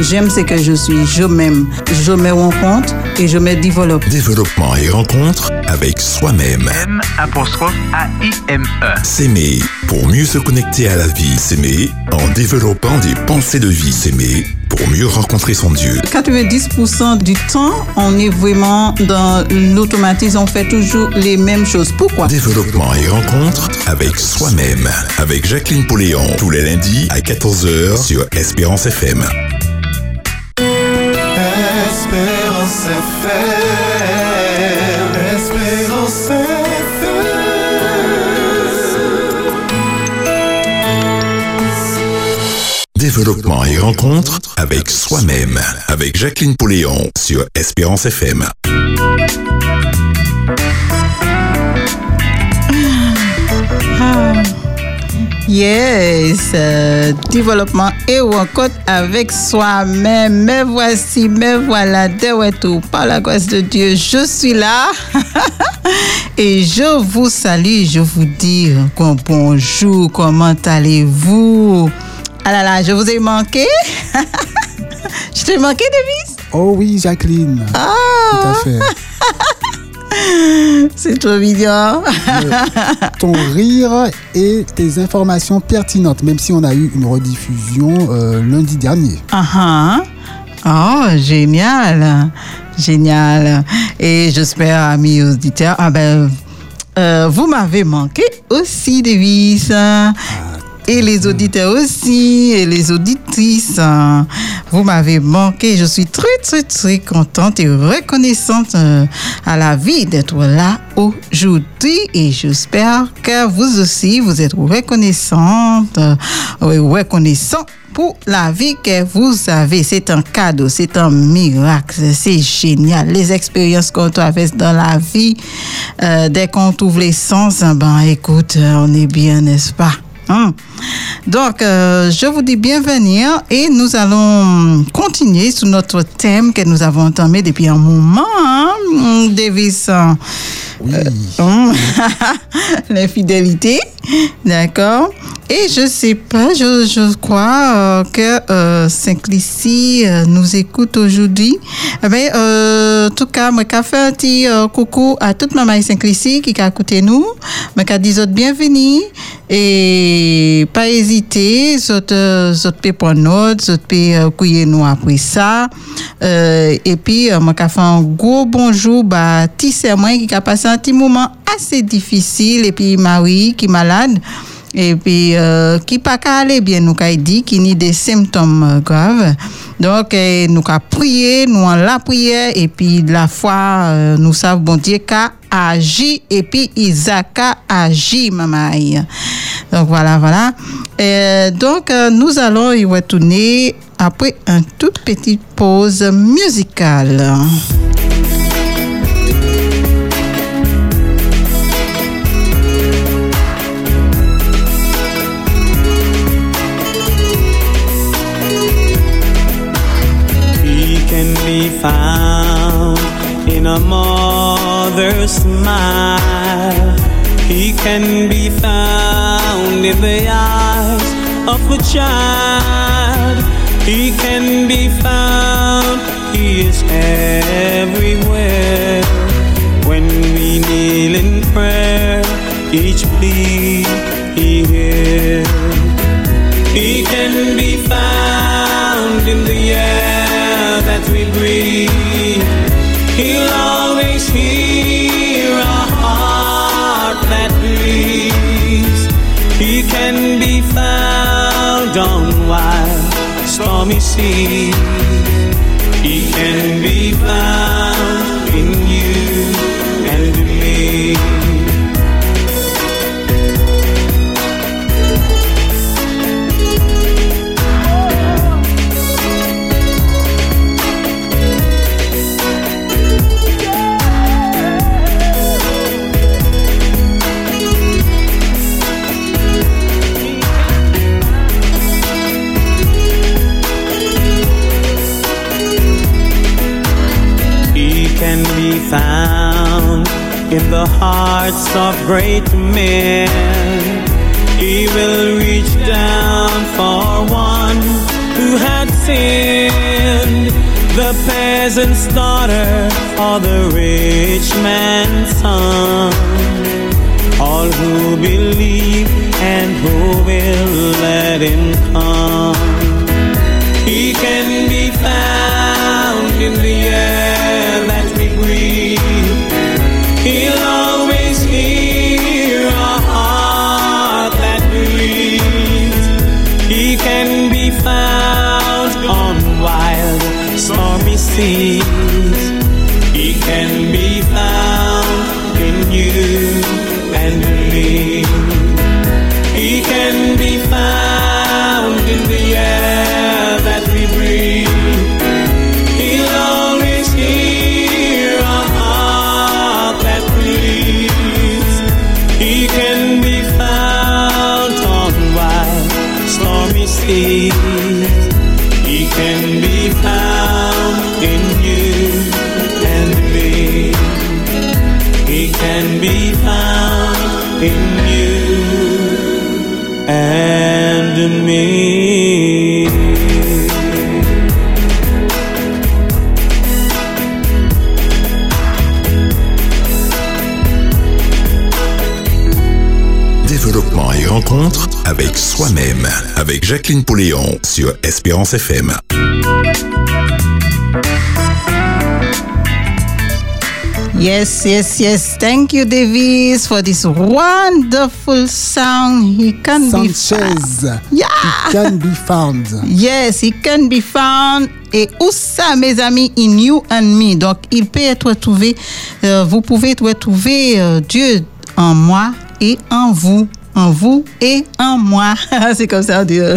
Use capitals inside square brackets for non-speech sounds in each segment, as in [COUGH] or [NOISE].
J'aime ce que je suis, je m'aime, je me rencontre et je me développe. Développement et rencontre avec soi-même. M apostrophe A-I-M-E. S'aimer pour mieux se connecter à la vie. S'aimer en développant des pensées de vie. S'aimer pour mieux rencontrer son Dieu. 90% du temps, on est vraiment dans l'automatisme, on fait toujours les mêmes choses. Pourquoi? Développement et rencontre avec soi-même. Avec Jacqueline Pauléon. Tous les lundis à 14h sur Espérance FM. Espérance FM, Espérance Développement et rencontre avec soi-même. Avec Jacqueline Pauléon sur Espérance FM. Yes, euh, développement et rencontre avec soi-même. Me voici, me voilà de retour par la grâce de Dieu. Je suis là [LAUGHS] et je vous salue. Je vous dis bonjour. Comment allez-vous? Ah là là, je vous ai manqué. [LAUGHS] je t'ai manqué, Davis? Oh oui, Jacqueline. Ah, Tout à fait. [LAUGHS] [LAUGHS] c'est trop mignon. [LAUGHS] Ton rire et tes informations pertinentes, même si on a eu une rediffusion euh, lundi dernier. Ah ah. Oh, génial. Génial. Et j'espère, amis auditeurs, ah ben, euh, vous m'avez manqué aussi, Davis. Et les auditeurs aussi, et les auditrices. Vous m'avez manqué. Je suis très, très, très contente et reconnaissante euh, à la vie d'être là aujourd'hui. Et j'espère que vous aussi, vous êtes reconnaissante, euh, reconnaissant pour la vie que vous avez. C'est un cadeau, c'est un miracle, c'est génial. Les expériences qu'on traverse dans la vie, euh, dès qu'on trouve les sens, ben écoute, on est bien, n'est-ce pas? Hein? Donc, euh, je vous dis bienvenue et nous allons continuer sur notre thème que nous avons entamé depuis un moment, hein, Davis. Oui. Hum, [LAUGHS] L'infidélité, d'accord? Et je sais pas, je, je crois euh, que euh, Saint-Clicy euh, nous écoute aujourd'hui. Eh ben, en tout cas, moi, qu'a fait un petit euh, coucou à toute maman Saint-Clicy qui a écouté nous. Moi, dit autres bienvenue et pas hésiter, euh, autres peut prendre note, autres peut euh, couiller nous après ça. Et puis, moi, qu'a fait un gros bonjour, bah, Tissé qui a passé un petit moment assez difficile et puis Marie qui est malade et puis euh, qui pas aller bien nous qu'a dit qui ni des symptômes euh, graves. Donc euh, nous qu'a prié nous en la prière et puis la foi euh, nous savons bon Dieu qu'a agi et puis Isaac a agi maman. Aïe. donc voilà voilà. Euh, donc euh, nous allons y retourner après une toute petite pause musicale be found in a mother's smile. He can be found in the eyes of a child. He can be found, He is everywhere. When we kneel in prayer, each plea He hears. He can be found in the air that we breathe. He'll always hear a heart that bleeds. He can be found on wild, stormy seas. He can be found in in the hearts of great men. He will reach down for one who had sinned, the peasant's daughter or the rich man's son. All who believe and who will let him come. see. Avec Jacqueline Pouléon sur Espérance FM. Yes, yes, yes. Thank you, Davis, for this wonderful song. He can be found. Yeah. It can be found. Yes, he can be found. Et où ça, mes amis, in you and me. Donc, il peut être trouvé, euh, vous pouvez retrouver euh, Dieu en moi et en vous. En vous et en moi. [LAUGHS] C'est comme ça, Dieu.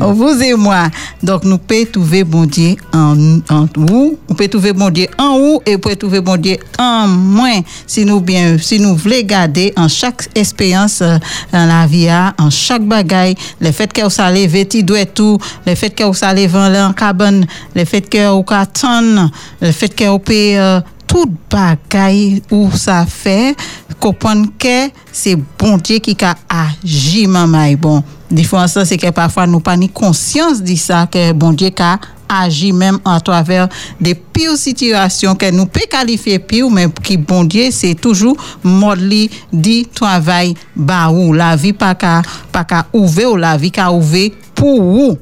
en vous et moi. Donc, nous pouvons trouver bon Dieu en, en vous. Nous pouvons trouver bon Dieu en vous et nous pouvons trouver bon Dieu en moi. Si nous bien, si nous voulons garder en chaque expérience euh, dans la vie, hein, en chaque bagaille, le fait que vous allez vêtir doit tout, le fait que vous allez vendre en cabane, le fait que vous attendre, le fait que vous payez euh, tout bagaille où ça fait, comprendre que c'est bon Dieu qui a agi, maman. Bon, différence c'est que parfois nous pas ni conscience de ça, que bon Dieu a agi même à travers des pires situations que nous peut qualifier pire, mais qui bon Dieu, c'est toujours mode li dit travail ba ou la vie pas qu'à pas qu'à ouvrir ou la vie qu'a ouvert pour vous.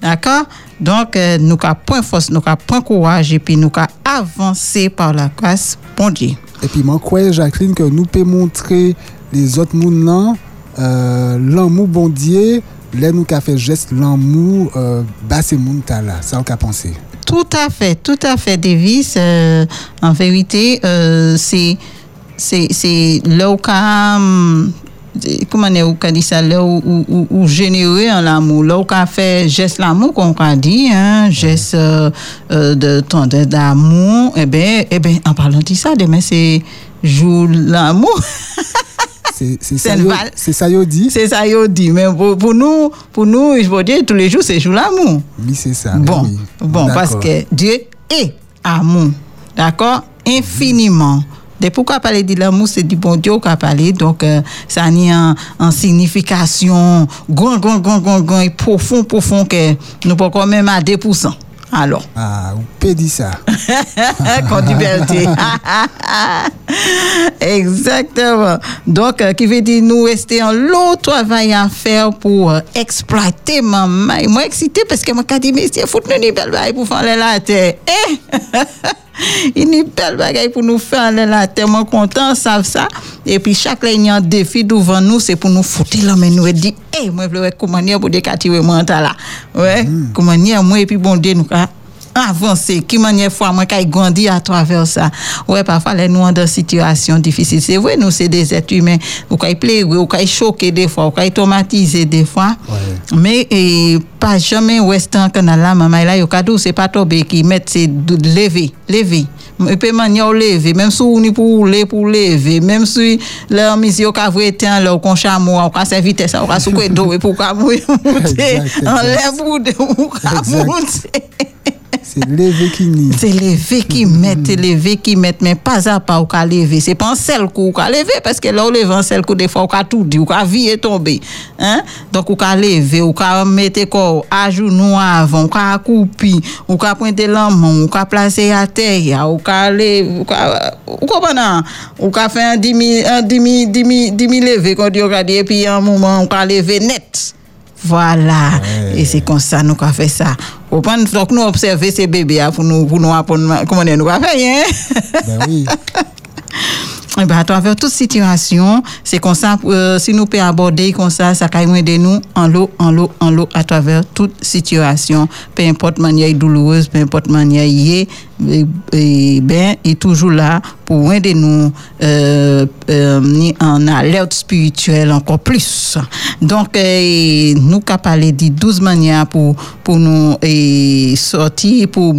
D'accord? Donc, euh, nous avons point force, nous avons point courage et puis nous avons avancé par la grâce, bon Dieu. Et puis, moi, crois, Jacqueline, que nous pouvons montrer les autres moun là, euh, l'amour bon Dieu, là, nous avons fait geste l'amour, euh, ta là. Ça, on a pensé. Tout à fait, tout à fait, Davis. Euh, en vérité, euh, c'est c'est là où comment on a dit ça là où, où- où générer en l'amour là où qu'a fait geste l'amour qu'on a dit hein geste euh, euh, de tendresse d'amour eh ben eh ben en parlant de ça demain c'est jour l'amour [LAUGHS] C'est ça, c'est ça, yo dit. c'est ça yo dit mais pour, pour nous pour nous je veux dire tous les jours c'est jour l'amour Oui, c'est ça. Bon, oui. bon, parce que Dieu est amour. D'accord? Infiniment. De pourquoi parler de l'amour, c'est du bon Dieu qu'on a parlé. Donc, euh, ça a ni en, en signification grand, grand, grand, grand, grand et profond, profond que nous pouvons quand même à 2%. Alors, Ah, vous pouvez dire ça. [LAUGHS] qu'on liberté. [LAUGHS] Exactement. Donc, euh, qui veut dire nous rester en long travail à faire pour euh, exploiter maman. Et Moi, excité parce que moi, quand dit, mais c'est foutre nous une belle bagaille pour faire la terre. Eh! [LAUGHS] Il y a une belle bagaille pour nous faire aller terre. Moi, content, savent ça. Et puis, chaque ligne, il y a un défi devant nous, c'est pour nous foutre là, mais nous et dire, eh, moi, je veux comment dire pour décativer moi, là. Ouais, comment dire, moi, et puis, bon Dieu, nous, ah, avancer, qui manière fois moi qui grandi à travers ça. Ouais, parfois les nous dans situation difficile. C'est vrai, nous c'est des êtres humains. Ou qui pleurer, ou qui choquer des fois, ou qui traumatiser des fois. Mais et, pas jamais ouestan canal là maman là yo cadeau c'est pas tomber qui mettre c'est lever, lever. Et puis manière lever, même si on est pour rouler pour lever, même si leur mission ka vrai temps là qu'on chameau, on ka servir ça, on ka souquer d'eau et pour ka monter. [LAUGHS] Exact, En exact. l'air pour de ou ka. [LAUGHS] C'est levé qui nie. C'est lever qui met, c'est lever qui met, mais pas à pas ou ka lever. C'est pas un seul coup ou ka lever, parce que là, ou leve un seul coup, des fois, ou ka tout dit, ou ka vie et tomber. Hein? Donc, ou ka lever, ou ka mettre corps à genoux avant, ou ka accoupi, ou ka pointer l'amont, ou ka placer à terre, ou ka lever, ou ka, ou comprenez? Ou ka faire un demi, un demi, demi, demi lever, qu'on dit, et puis un moment, ou ka lever net. Voilà. Et c'est comme ça nous avons fait ça. Au point donc nous observer ces bébés hein, pour nous pour nous apprendre comment nous avons fait hein? Ben oui. [LAUGHS] Eh ben, à travers toute situation, c'est comme ça, euh, si nous pouvons aborder comme ça, ça peut aider nous en l'eau, en l'eau, en l'eau, à travers toute situation, peu importe manière douloureuse, peu importe manière y est, eh, eh, ben, est toujours là pour aider nous euh, euh, en alerte spirituelle encore plus. Donc, eh, nous avons parlé de 12 manières pour, pour nous sortir, pour,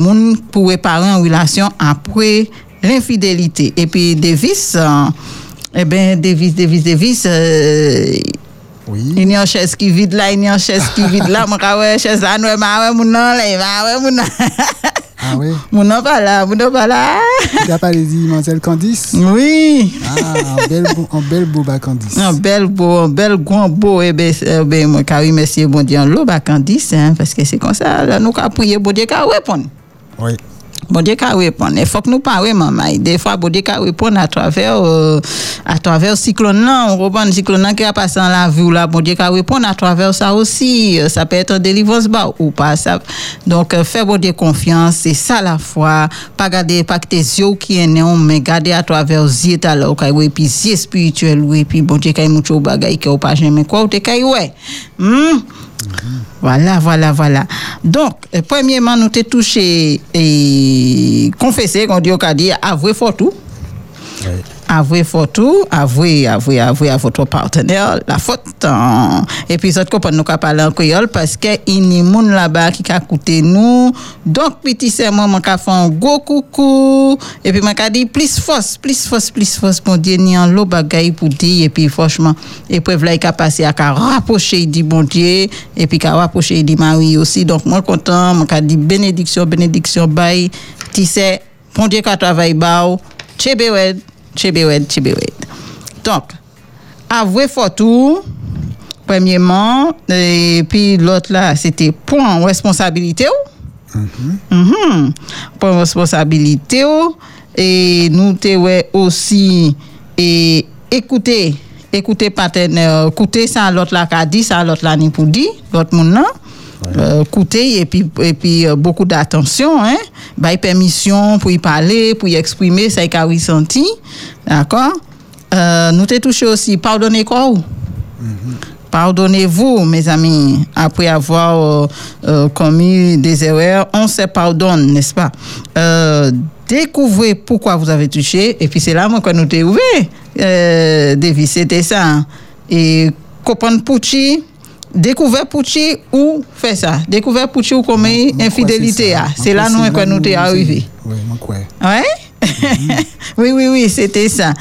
pour réparer en relation après l'infidélité. Et puis, Davis, eh bien, Davis, Davis, Davis, euh, Oui. il y a une chaise qui vide là, il y a une chaise qui vide là. Moi, quand ouais, chaise là, nous, ma ouais, mon nom là, ouais, mon nom. Ah oui. [LAUGHS] Mon nom pas là, mon nom pas là. Tu as parlé d'Immortel Candice? Oui. Ah, en bel, beau- en bel Candice. Un bel beau, un bel grand beau, eh ben, eh ben, moi, car oui, merci, bon Dieu, l'eau, Candice, hein, parce que c'est comme ça, là, nous, qu'à prier, bon Dieu, qu'à répondre. Oui. Bon Dieu qu'à répondre. Il faut que nous parlions, maman. Des fois, bon Dieu qu'à répondre à travers, euh, à travers cyclone là. On reprend le cyclone qui a passé dans la vie là. Bon Dieu qu'à répondre à travers ça aussi. Euh, Ça peut être un délivrance bas ou pas. Ça. Donc, euh, faire bon Dieu confiance. C'est ça la foi. Pas garder, pas que tes yeux qui est néon, mais garder à travers les yeux là. Et puis, yeux spirituel, oui. Puis, bon Dieu qu'à y moucho bagay qui ou pas jamais quoi. Ou te qu'à y ouais. Hmm? Voilà, voilà, voilà. Donc, premièrement, nous t'ai touché et confessé, qu'on dit cas dit, avouer fort tout. Avouer fort tout, avouer, avouer, avouer à votre partenaire la faute. Et puis, ça, comprendre nous qu'à parler en créole parce que il y a moun là-bas qui a coûté nous. Donc, petit serment, moi, qu'a fait un gros coucou. Et puis, moi, dit, plus force, plus force, plus force, mon Dieu, ni en l'eau bagaille pour dire. Et puis, franchement, puis, là, il a passé à qu'a rapproché, il dit, bon Dieu. Et puis, qu'a rapproché, il dit, Marie aussi. Donc, moi, content, moi, dit, bénédiction, bénédiction, bye. Tu sais, bon Dieu, qu'a travaillé, bao. Tchébéwed, tchébéwed, tchébéwed. Donc, fort tout. Premièrement, et puis l'autre là, c'était point responsabilité. ou? Mhm. Point responsabilité. ou? Et nous te ouais aussi et écouter écouter partenaire écouter ça l'autre là qu'a dit ça l'autre là ni pour dire l'autre monde là Euh, écouter et puis et puis euh, beaucoup d'attention hein bah permission pour y parler pour y exprimer ça qu'il a ressenti d'accord? Euh, nous te touché aussi pardonnez quoi ou? Pardonnez-vous, mes amis, après avoir euh, euh, commis des erreurs, on se pardonne, n'est-ce pas? Découvrez pourquoi vous avez touché, et puis c'est là moi, que nous t'ai ouvert, David, c'était ça. hein. Et comprendre Pouchi, découvert Pouchi ou fait ça. Découvert Pouchi ou commis Moi, infidélité. ah. c'est là nous que nous t'ai arrivé. Oui, moi, quoi. Ouais? [LAUGHS] oui, oui, oui, c'était ça.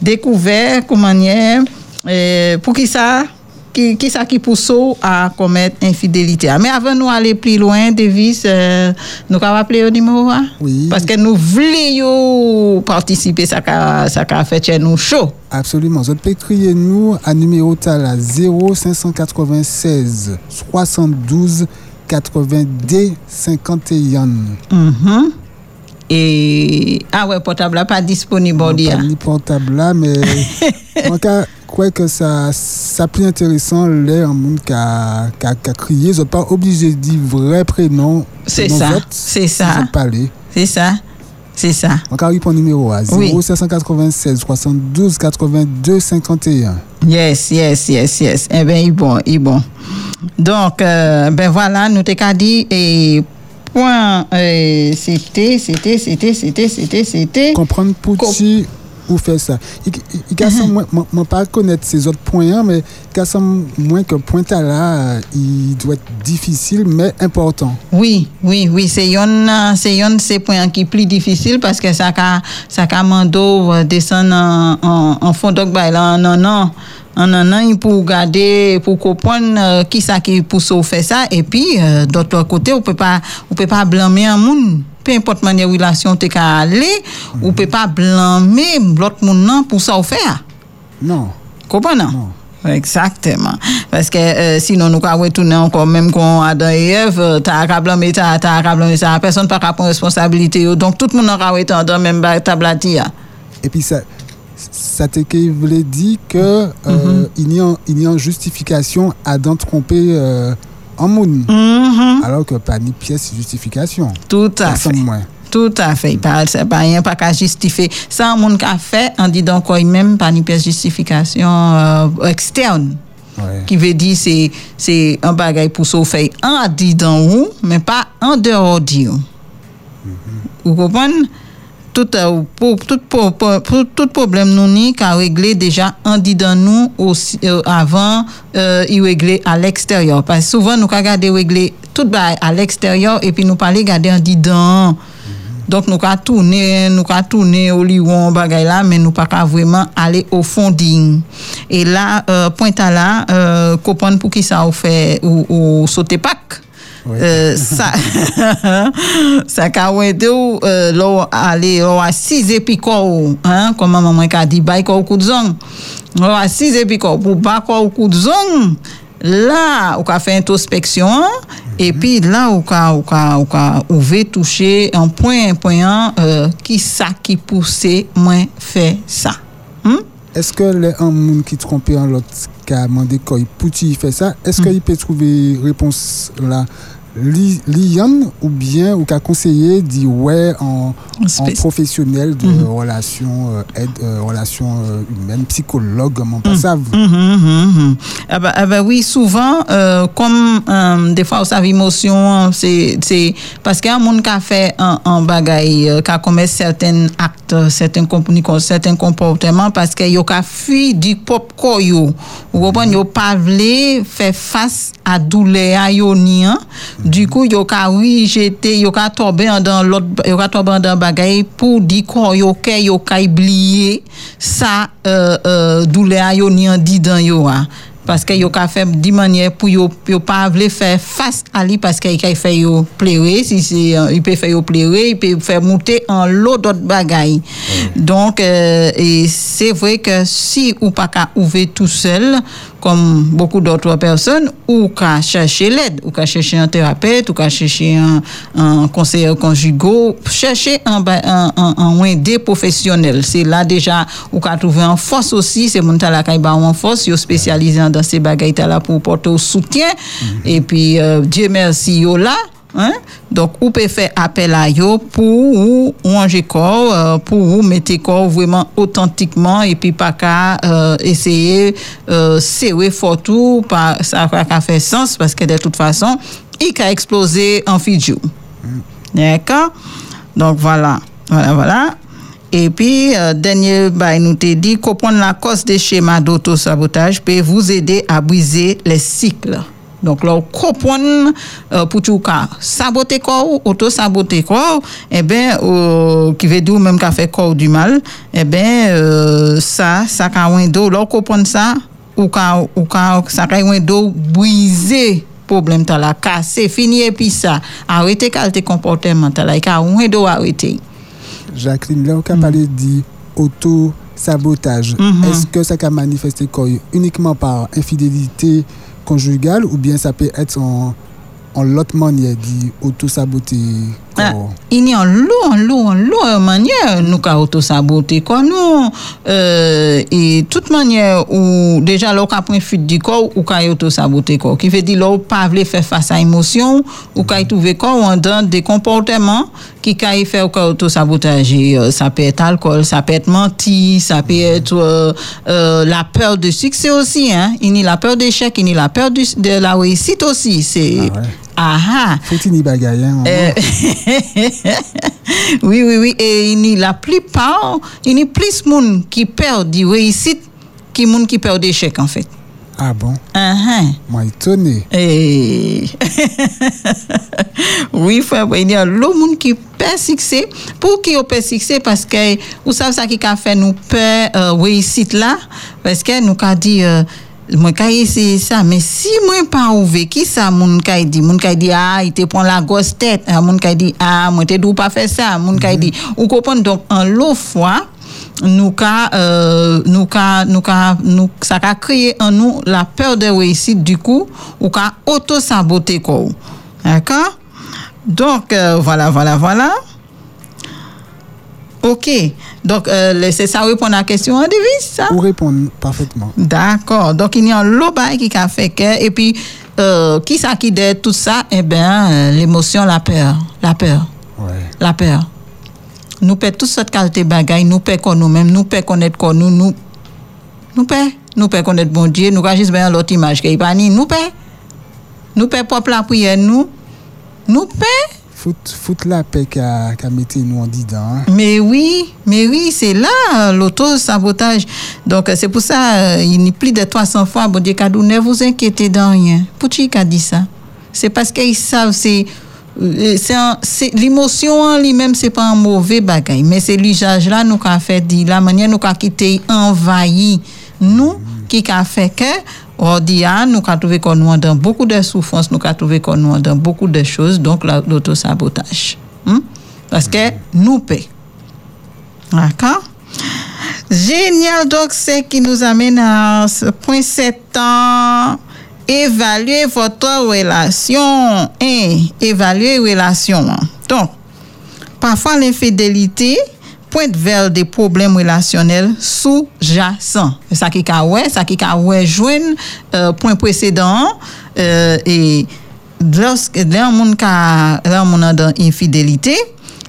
Découvert, comment manière, euh, pour qui ça, qui, qui ça qui pousse à commettre infidélité. Mais avant nous aller plus loin, Davis, euh, nous avons appelé au numéro? Oui. Parce que nous voulions participer, ça a, fait chez nous chaud. Absolument. Vous pouvez crier nous à numéro à 0596 72 80 51. Mhm. Et, ah ouais, portable pas disponible, on dit, Pas hein. ni portable là, mais [LAUGHS] crois que ça, ça plus intéressant, là, un monde qui a, qui a, qui a crié. N'êtes pas obligé de dire vrai prénom. C'est ça, c'est ça. C'est ça, c'est ça. Donc, arrive pour numéro à Oui. 0596 72 82 51. Yes, yes, yes, yes. Eh bien, il bon, il bon. Donc, euh, ben voilà, nous t'ai qu'à dit, et point, euh, c'était, c'était, c'était, c'était, c'était, c'était. comprendre pour qui ou faire ça. Il il- il Mhm. y a moi moi pas connaître ces autres points hein, mais il y a moins que point là euh, il doit être difficile mais important. Oui, oui, oui, c'est yon, c'est yon points qui plus difficile parce que ça ka, ça ka mando euh, descendre en, en, en fond donc bah là, non, non, an nan nan pou gade, pou kopon euh, ki sa ki pousse ou fe sa, e pi, euh, kote, ou pe pa, pa blame an moun, pe import manye relasyon te ka ale, ou pe pa blame lot moun nan pou sa ou fe a. Non. Nan? Non? Exactement. Parce que euh, sinon nous avons tourner encore même qu'on Adam et Ève, euh, t'as à blâmer ça, t'as à blâmer ça, personne pas prendre responsabilité. Donc tout le monde aura été dans même dire. Et puis ça, ça te que voulait dire que euh, a il y a une justification à d'en tromper euh, en moun. Mhm. Alors que pas ni pièce justification. Tout à fait. moins. Tout à fait. Pas, c'est pas rien pas qu'à justifier. Ça, un monde qu'a fait, on dit donc quoi, même pas ni pièce justification euh, externe. Ouais. Qui veut dire c'est c'est un bagage pour faire en dedans ou, mais pas en dehors d'eux. Vous comprenez? Tout, euh, pour, tout, pour, pour- tout problème nous ni qu'à régler déjà en dedans nous aussi, euh, avant euh, y régler à l'extérieur. Parce que souvent nous regardons régler tout à l'extérieur et puis nous parler garder en dedans. Donc nous ka tourner, nous ka tourner au lion bagay là, mais nous pas vraiment aller au fond digne. Et là, euh, point à là, euh, pour qui ça ou fait ou, ou sauter. Euh, ça [LAUGHS] ça ka wende ou euh, là à 6 et puis quoi hein comme maman ka dit bay ko coup de zong là à 6 et puis quoi pour pas ko coup de zong là ou ka fait introspection et puis là ou ka ou ka ou ka ou veut toucher un point un point euh, qui ça qui poussé moins fait ça hmm? Est-ce que les un moun qui trompé en l'autre qui a demandé pour il fait ça, est-ce Mm. qu'il peut trouver réponse là? Li, li yan ou bien ou qu'a conseillé dit ouais en, professionnel de Mhm. relations euh, aide euh, euh, humaines psychologue Mhm, mhm, mhm. Ah bah, ah bah oui, souvent, comme euh, des fois, ça émotion, c'est c'est parce qu'il y a un monde qui a fait un, un bagaille, qui a commis certains actes, certains, comportements, parce qu'il y a fui du pop corps, yo. Vous comprenez, yo pas faire face à douleur, à yo ni, hein. Du coup, yo ka oui, j'étais, yo ka tombé dans l'autre, yo ka tombé dans bagaille pour dire qu'on yo ke yo ka oublier ça, euh, euh, douleur yo ni en dit dans yo, hein. Parce que yo ka fait di manière pour yo, yo pas vle faire face à lui parce qu'il ka fait yo pleurer, si c'est, euh, il peut faire yo pleurer, il peut faire monter en l'eau d'autres bagailles. Donc, euh, et c'est vrai que si ou pas qu'à ouvrir tout seul, comme beaucoup d'autres personnes, ou qu'à chercher l'aide, ou qu'à chercher un thérapeute, ou qu'à chercher un, un conseiller conjugal, chercher un, un, un, un aidé professionnel. C'est là déjà, ou qu'à trouver en force aussi, c'est mon tala kay ba en force, yo spécialisé dans ces bagailles là pour porter au soutien. Et puis, euh, Dieu merci, yo là. Hein? Donc, ou peut faire appel à yo pour ou ranger corps, euh, pour ou mettre corps vraiment authentiquement et puis pas qu'à euh, essayer euh, serrer fort tout, ça va pas faire sens parce que de toute façon, il a explosé en fidjou. D'accord? Donc, voilà. Voilà, voilà. Et puis, euh, dernier nous t'a dit, comprendre la cause des schémas d'autosabotage peut vous aider à briser les cycles. Donc, là, comprendre euh, pour tout cas, saboter corps, auto-saboter corps, eh bien, euh, qui veut dire même qu'a fait corps du mal, eh bien, euh, ça, ça qu'a window, là, comprendre ça, ou qu'a, ou qu'a, ça qu'a window briser problème t'as la casser, fini et puis ça, arrêter qualité comportement t'as la, qu'a window arrêter. Jacqueline là on a parlé de auto sabotage Mhm. est-ce que ça peut manifester quoi uniquement par infidélité conjugale ou bien ça peut être en en l'autre manière dit auto saboter Ah, il y a un lot, un lot de manière nous ka auto saboter quoi nous euh, et toute manière où déjà là ka prend fuite du corps ou ka auto saboter quoi. Qui veut dire là pas vle faire face à émotion ou ka trouver corps dans des comportements qui ka faire ou ka auto sabotager Euh, ça peut être alcool ça peut être menti ça peut être euh, euh, la peur de succès aussi hein. Il y a la peur d'échec il y a la peur de la réussite aussi c'est Ah. Ah ah faut-il y bagaille hein, euh, [LAUGHS] oui, oui, oui. Et il y a la plupart, il y a plus de monde qui perd du réussite que monde qui perd d'échec, en fait. Ah bon? Uh-huh. Moi étonné. Et... [LAUGHS] oui, frère, il y a le monde qui peut succès. Pour qui on peut succès? Parce que vous savez ça qui a fait nous peur euh, réussite là parce que nous a dit euh, moi ka essayer ça mais si moi pas ouvert qui ça moun ka dit moun ka dit ah il te prend la grosse tête. Ah, moun ka dit ah moi te dou pas faire ça moun ka dit ou comprendre donc en l'autre fois nous ka euh, nous ka nous ka nous ça a créé en nous la peur de réussite du coup ou ka auto saboter quoi d'accord? Donc euh, voilà voilà voilà OK donc euh, laissez ça répondre à la question en devise ça Pour répondre parfaitement. D'accord. Donc, il y a un lot bail qui a fait que, et puis, euh, qui ça qui dit tout ça? Eh bien, euh, l'émotion, la peur. La peur. Ouais. La peur. Nous perdons toute cette qualité bagaille, nous perdons nous-mêmes, nous perdons connaître nous, nous, nous perdons, nous perdons connaître bon Dieu, nous juste bien l'autre image qui est pas ni, nous perdons. Nous perdons propre la prière, nous, nous perdons. Fout la paix qu'a mettez nous en dedans. hein. Mais oui, mais oui, c'est là l'auto-sabotage. Donc, euh, c'est pour ça, euh, il y a plus de 300 fois, bon Dieu, ne vous inquiétez de rien. Pour qui a dit ça? C'est parce qu'ils savent, c'est. euh, c'est l'émotion en lui-même c'est pas un mauvais bagage mais c'est l'usage là nous qu'a fait la manière nous qu'a quitté envahi nous qui qu'a fait que on dit ah, nous qu'a trouvé qu'on nous dans beaucoup de souffrances nous qu'a trouvé qu'on nous dans beaucoup de choses donc la- l'autosabotage Hmm? parce que nous paie D'accord? Génial, donc c'est qui nous amène à ce point 7 ans. Évaluer votre relation. Hein, évaluer relation. Donc, parfois l'infidélité pointe vers des problèmes relationnels sous-jacents. C'est ça qui a ouais, ça qui a ouais joindre euh, point précédent euh, et lorsque là monde ka là monde a dans infidélité,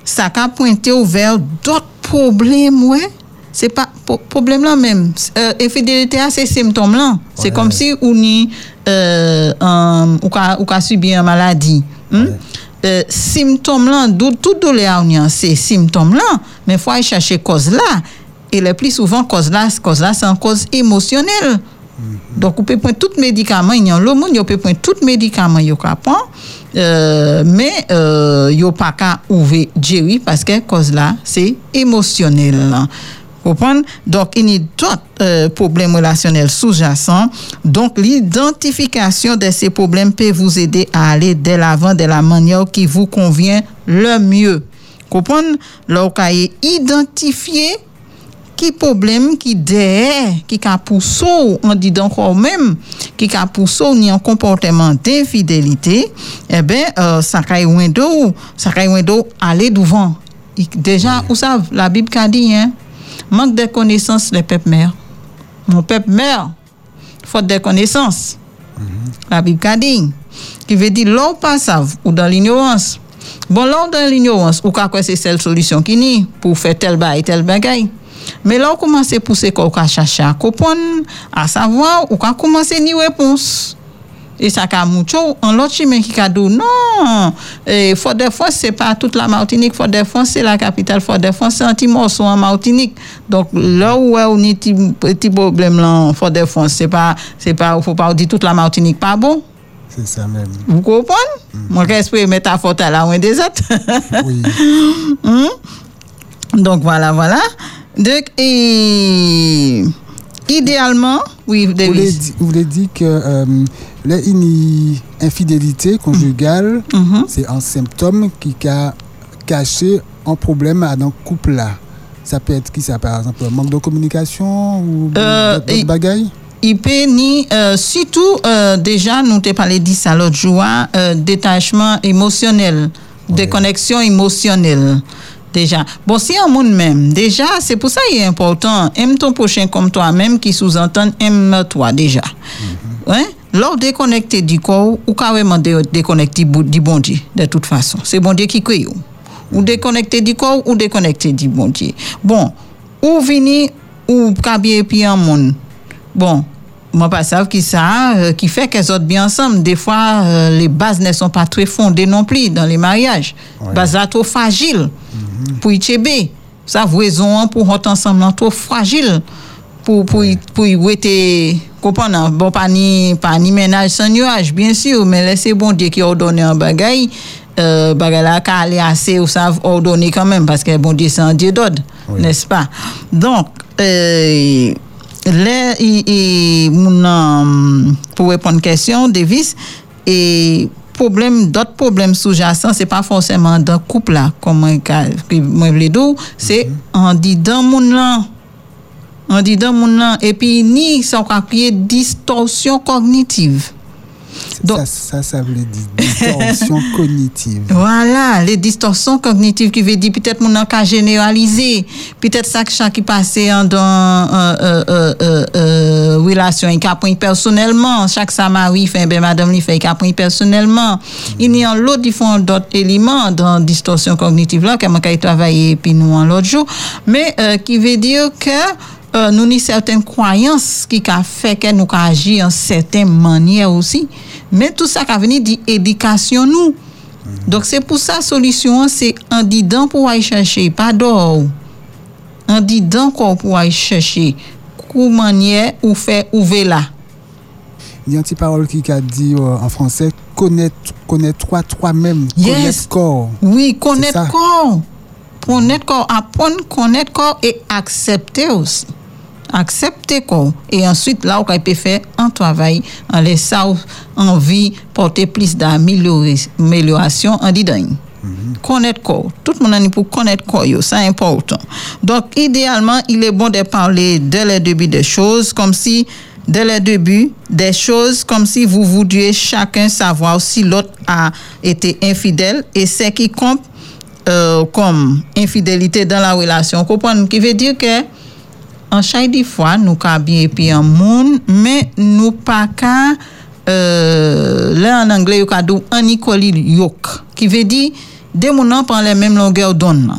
ça a pointé vers d'autres problèmes ouais. C'est pas problème là même. Euh, infidélité a ces symptômes là. C'est comme si on y euh, un- ou ka ou ka subi une maladie. Hmm? Euh, symptômes là, tout douleur a ces symptômes là, mais faut aller chercher cause là. Et le plus souvent cause là, cause là c'est une cause émotionnelle. Donc, on peut prendre tout médicament, il y a le monde, on peut prendre tout médicament, il euh, mais euh, il pas qu'à ouvrir Jerry parce que cause là, c'est émotionnel. Comprenez? Donc, il y a d'autres euh, problèmes relationnels sous-jacents. Donc, l'identification de ces problèmes peut vous aider à aller de l'avant de la manière qui vous convient le mieux. Vous avez identifié qui problème qui derrière qui a poussé on dit encore même qui a poussé ni un comportement d'infidélité eh ben euh, ça caille window ça caille window aller devant déjà vous savez la bible a dit hein? Manque de connaissances les peuples mères mon peuple meurt. Faute de connaissances. La Bible dit qui veut dire l'on pas savent ou dans l'ignorance. Bon là dans l'ignorance ou quoi c'est seule solution qui ni pour faire tel bail tel bagaille. Mais là on commence à pousser qu'on chercher à comprendre à savoir ou ka commencer ni réponse et ça ka mucho en l'autre chemin qui ka dit non! Et Fort-de-France c'est pas toute la Martinique. Fort-de-France c'est la capitale Fort-de-France c'est un petit morceau en Martinique. Donc là où on a petit petit problème là Fort-de-France c'est pas c'est pas faut pas dire toute la Martinique pas bon? C'est ça même. vous comprenez? Moi j'espère métaphore à la loin des autres [LAUGHS] Oui. [LAUGHS] donc voilà voilà. Donc et idéalement oui Vous voulez, Davis vous voulez dire que euh, les ini- infidélité conjugale, Mhm. c'est un symptôme qui a caché un problème à un couple là. Ça peut être qui ça par exemple manque de communication ou Euh, d'autres bagailles il peut ni euh, surtout euh, déjà nous t'ai parlé de ça l'autre jour hein, euh, détachement émotionnel déconnexion émotionnelle déjà. Bon si un monde même déjà c'est pour ça il est important aime ton prochain comme toi-même qui sous-entend aime toi déjà hein Lors déconnecté du corps ou carrément dé- déconnecté du bon Dieu de toute façon c'est bon Dieu qui crée ou. déconnecté du corps ou déconnecté du bon Dieu bon ou vini ou kabie puis un monde Bon, moi pas savent qui ça, euh, qui fait qu'elles autres bien ensemble. Des fois, euh, les bases ne sont pas très fondées non plus dans les mariages. Ouais. Bases trop fragiles pour y. Ça, raison pour être ensemble trop fragile pour pour pour y Comprends non? Bon, pas ni, pas ni ménage sans nuage, bien sûr, mais laissez bon Dieu qui ordonne un bagay, euh, bagay là, qu'à aller assez ou ça ordonner quand même, parce que bon Dieu, c'est un Dieu d'ordre, Oui. n'est-ce pas? Donc, euh, mon, euh, pour répondre à la question, Davis, et problème, d'autres problèmes sous-jacents, c'est pas forcément dans couple là, comme moi, ka- voulais dire, c'est en dit dans mon là. On dit dans mon nom, et puis ni ça qu'on crier distorsion cognitive. Donc- ça, ça, ça veut dire distorsion [LAUGHS] cognitive. Voilà, les distorsions cognitives qui veut dire peut-être mon cas généralisé, peut-être ça que chaque qui passait dans euh, euh, euh, euh, euh, relation il a pris personnellement, chaque samari fait ben madame lui fait il a pris personnellement. Il y a l'autre font d'autres éléments dans distorsion cognitive là comme quand travailler puis nous en l'autre jour, mais euh, qui veut dire que euh, nous avons certaines croyances qui a fait que nous agir en certaines manières aussi. Mais tout ça qui a venu d'éducation nous. Donc c'est pour ça la solution c'est en disant pour aller chercher pas d'or. En disant pour aller chercher comment manière ou faire ouvrir là. Il y a une petite parole qui a dit euh, en français connaître, connaître-toi toi-même, Yes. connaître corps. Oui, connaître corps. Connaître corps, apprendre connaître corps et accepter aussi. Accepter corps. Et ensuite, là, on peut faire un travail en laissant envie porter plus d'amélioration en disant. Connaître corps. Tout le monde est pour connaître yo, c'est important. Donc, idéalement, il est bon de parler dès le début des choses, comme si, dès le début des choses, comme si vous vouliez chacun savoir si l'autre a été infidèle et ce qui compte euh, comme infidélité dans la relation. Comprendre qui veut dire que en chaque des fois nous ka bien puis en monde mais nous pas qu'à euh, là en anglais yo ka dou yoke qui veut dire deux moun prend les mêmes longueurs d'onde nan.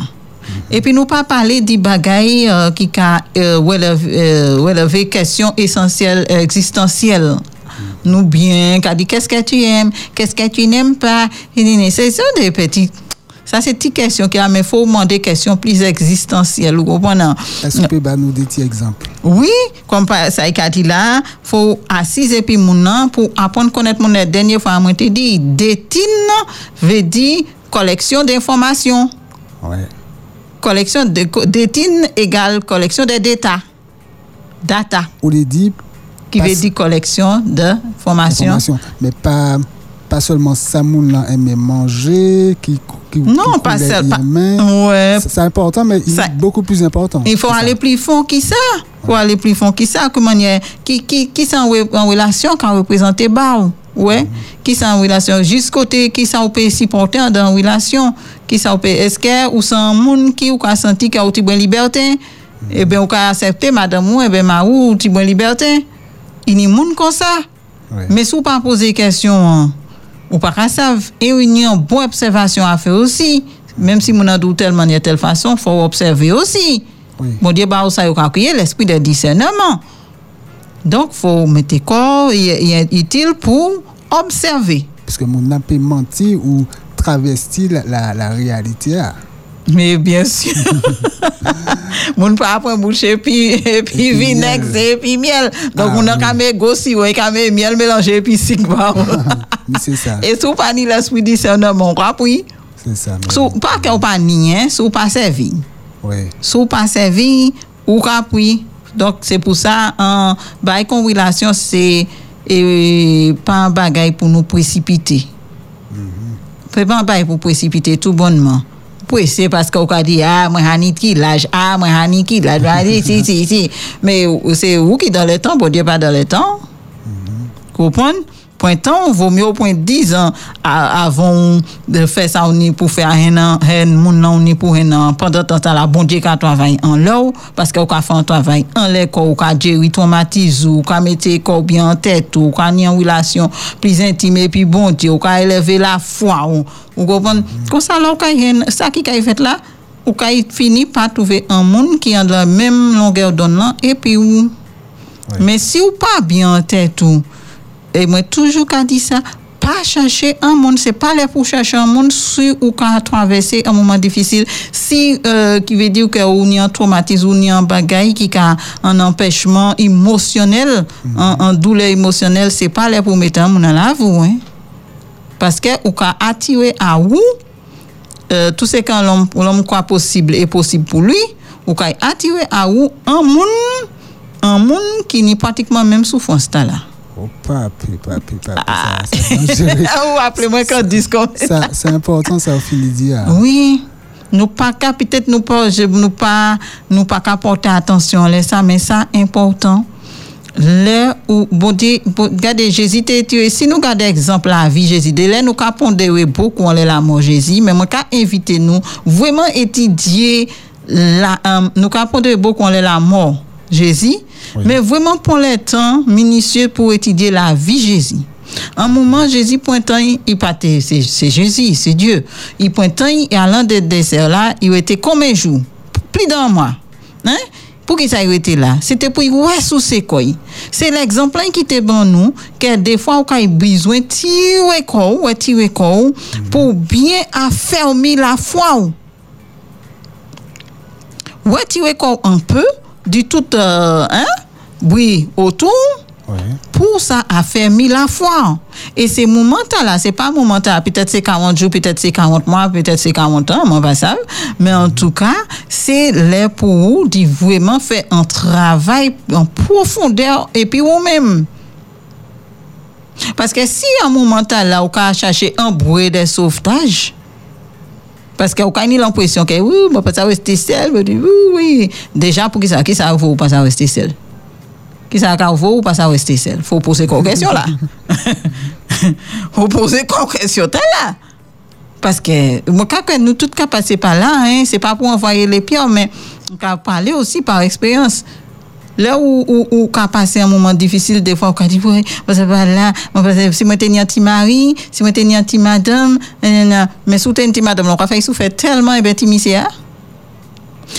et puis nous pas parler di bagay euh, qui ka euh, relève euh, relever question essentielle euh, existentielle. Nous bien qu'a dit qu'est-ce que tu aimes? Qu'est-ce que tu n'aimes pas? Et ni- ni- c'est ça des c'est une question qui a mais faut demander question plus existentielle vous comprenez? Est-ce que peux bah, nous des petits exemples oui, comme ça a dit là, faut assis et puis mon nom pour apprendre à connaître mon dernière fois te dit détine veut dire collection d'informations. Ouais. Collection de détine égale collection de data. Data On les dit qui veut dire collection d'informations. information, mais pas, pas seulement ça, moun là manger, qui, qui Non, qui pas seul. pas-. Ouais, C'est important, mais il Ça- est beaucoup plus important. Il faut C'est ça. aller plus fond qui ça. faut aller plus fond qui ça. Comment qui qui qui sont en, re- en relation quand représenter bas ouais qui sont en relation juste côté qui ça peut supporter dans la relation qui ça peut est-ce que ou sans monde qui ou ka senti qu'il a une bonne liberté et ben ou ka accepter madame ou et ben ma ou une bonne liberté il y a monde comme ça Ouais. mais si vous pas poser question hein, ou pas qu'à savent et il y a une bonne observation à faire aussi même si mon a de telle manière telle façon faut observer aussi Oui. Bon Dieu, bah, ça, il a créé l'esprit de discernement. Donc, faut mettre corps, il est- il utile pour observer. Parce que mon n'a pas menti ou travesti la, la, la réalité. ah. Mais bien sûr. [LAUGHS] Moun pas après boucher puis et puis vinaigre et puis miel. Donc Ah, on a oui. quand même gossi ouais quand même miel mélangé et puis. Mais c'est ça. Et sous pas ni l'esprit discernement, puis. C'est ça. Sous pas que ou pas ni hein, sous pas servi. Ouais. sous pas servi ou kapri. Donc c'est pour ça en bail relation c'est pas un bagay pour nous précipiter. C'est pas un bagay pour précipiter tout bonnement. Pressé parce qu'on a dit ah moi hani qui l'âge ah moi hani qui l'âge Ah, si si si si mais c'est vous qui dans le temps bon Dieu pas dans le temps. Comprendre? Point temps, pointan, vò myo point 10 an avon fè sa ou ni pou fè a hen an, hen moun nan ou ni pou hen an, pandan tan sa la bondye ka travay an lò, paske ou ka fè an travay an lè kò, ou ka djeri traumatiz ou, ou ka mette kò bi an tèt ou, ou ka ni an wilasyon plis intime pi bondye, ou ka eleve la fwa ou, ou gòpon, kon sa lò ou ka hen, sa ki ka y fèt la, ou ka y fini pa touve an moun ki an la mèm longè ou don lan, epi ou, oui. men si ou pa bi an tèt ou, et moi toujours qu'a dit ça, pas chercher un monde, c'est pas là pour chercher un monde si ou quand traverser un moment difficile. Si, euh, qui veut dire que ou ni un traumatisme ou ni un bagaille qui a un empêchement émotionnel, un, un douleur émotionnelle, c'est pas là pour mettre un monde à la vous, hein. Parce que ou ka attirer à vous euh, tout ce que l'homme l'homme croit possible est possible pour lui, ou ka attirer à vous un monde un monde qui n'est pratiquement même souffrance là. Oh, papi, papi, papi. Ah. [LAUGHS] Ou appelez-moi quand dis comme Ça, c'est important, ça, au fini dire. Oui. Nous pas qu'à peut-être nous pas je- nous pas nous pas qu'à porter attention à ça mais ça important. Là où bon Dieu regardez Jésus tué si nous regardons exemple la vie Jésus de là nous qu'à pondérer beaucoup on est la mort Jésus mais moi qu'à inviter nous vraiment étudier la euh, nous qu'à pondérer beaucoup on est la mais vraiment prendre le temps minutieux pour étudier la vie Jésus un moment, Jésus pointant, il partait, c'est c'est Jésus, c'est Dieu. Il pointant, et allant des déserts là, il était combien de jours? Plus d'un mois. Hein? Pour qui ça il était là? C'était pour y voir sous ses quoi. C'est l'exemple qui était bon nous, que des fois, on a besoin de tirer quoi, ou tirer quoi, pour bien affermir la foi. ou. Ouais, tirer quoi un peu, du tout, euh, hein? Oui, autour Ouais. pour ça affermir la foi. Et ces moments-là, c'est pas moments-là, peut-être c'est 40 jours, peut-être c'est 40 mois, peut-être c'est 40 ans, moi pas ça. Mais en tout cas, c'est là pour vous de vraiment faire un travail en profondeur et puis vous-même. Parce que si à un moment là, on a cherché un bruit de sauvetage, parce qu'on a l'impression que oui, peut pas rester seul, oui, oui. Déjà, pour qui ça, qui ça vaut pas ça rester seul? Qui ça vaut ou pas ça rester seul? Faut poser quoi question là. [LAUGHS] Faut poser quoi question t'es là. Parce que moi quand nous tout cas passer par là hein, c'est pas pour envoyer les pierres mais on peut parler aussi par expérience. Là où, où, où qu'a passé un moment difficile, des fois, on dit, oui, là, si moi t'es un petit mari, si moi t'es un petit madame, mais sous t'es un petit madame, on a fait souffrir tellement, et bien, timissé,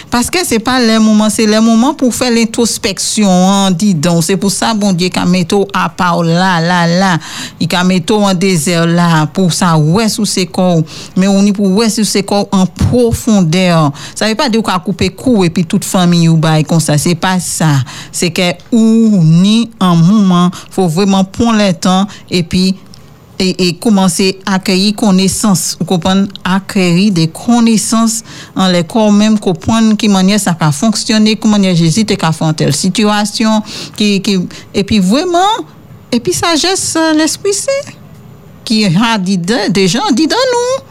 parce que c'est pas le moment, c'est le moment pour faire l'introspection, hein, dis donc. C'est pour ça, bon Dieu, qu'a mis à part là, là, là. Il a mis en désert là, pour ça, ouais, sous ses corps. Mais on est pour ouais, sous ses corps en profondeur. Ça veut pas dire qu'on a coupé cou et puis toute famille ou bail comme ça. C'est pas ça. C'est que ou ni un moment, faut vraiment prendre le temps et puis et, et commencer à accueillir connaissances, vous comprenez, acquérir des connaissances en les corps même, comprendre qui manière ça a fonctionné, comment Jésus a fait en telle situation, qui, qui, et puis vraiment, et puis sagesse, l'Esprit Saint, qui a dit de- des gens, dit dans nous.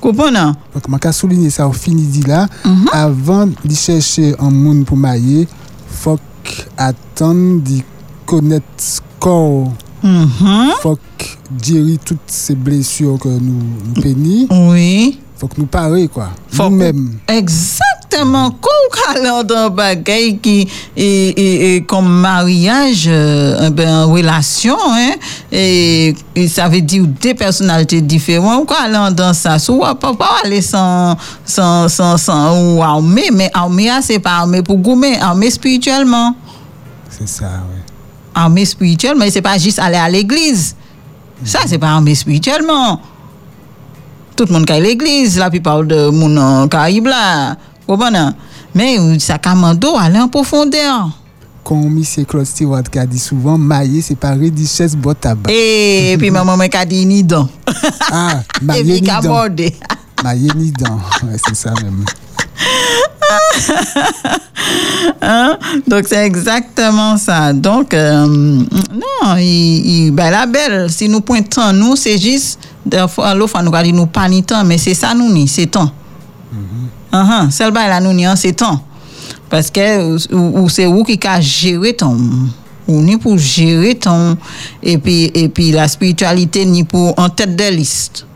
Comprenez? Donc, je vais souligner ça au fini dit là. Avant de chercher un monde pour mailler, faut attendre de connaître corps. Mhm. faut gérer toutes ces blessures que nous, nous pénis. Oui. faut que nous parler, quoi. Faut Nous-mêmes. Exactement. Quand on d'un bagage qui est, est- est comme mariage, euh, ben, relation, hein, et, et ça veut dire deux personnalités différentes. Quand on dans ça, so, on peut pas aller sans, sans, sans, sans ou armé, mais armé, ah, c'est pas armé pour gommer, armé spirituellement. C'est ça, ouais. Armé spirituellement, mais c'est pas juste aller à l'église. Ça, c'est pas armé spirituellement. Tout le monde qui est à l'église, la plupart de mon Caraïbe là. Comprenez? Mais euh, ça commando aller en profondeur. Comme M. Claude Stewart qui a dit souvent, mailler, c'est pas richesse, botte tabac. Et, puis maman m'a dit ni dents. Ah, [LAUGHS] mailler ni dents. Mailler ni dents. C'est ça même. Hein? Donc c'est exactement ça. Donc euh, non, il, il, ben, la belle, si nous pointons nous, c'est juste fois nous dit nous pas ni temps, mais c'est ça nous ni, c'est temps. Uh Celle là nous ni c'est temps. Parce que ou, ou c'est vous qui a géré ton ou ni pour gérer ton et puis et puis la spiritualité ni pour en tête de liste.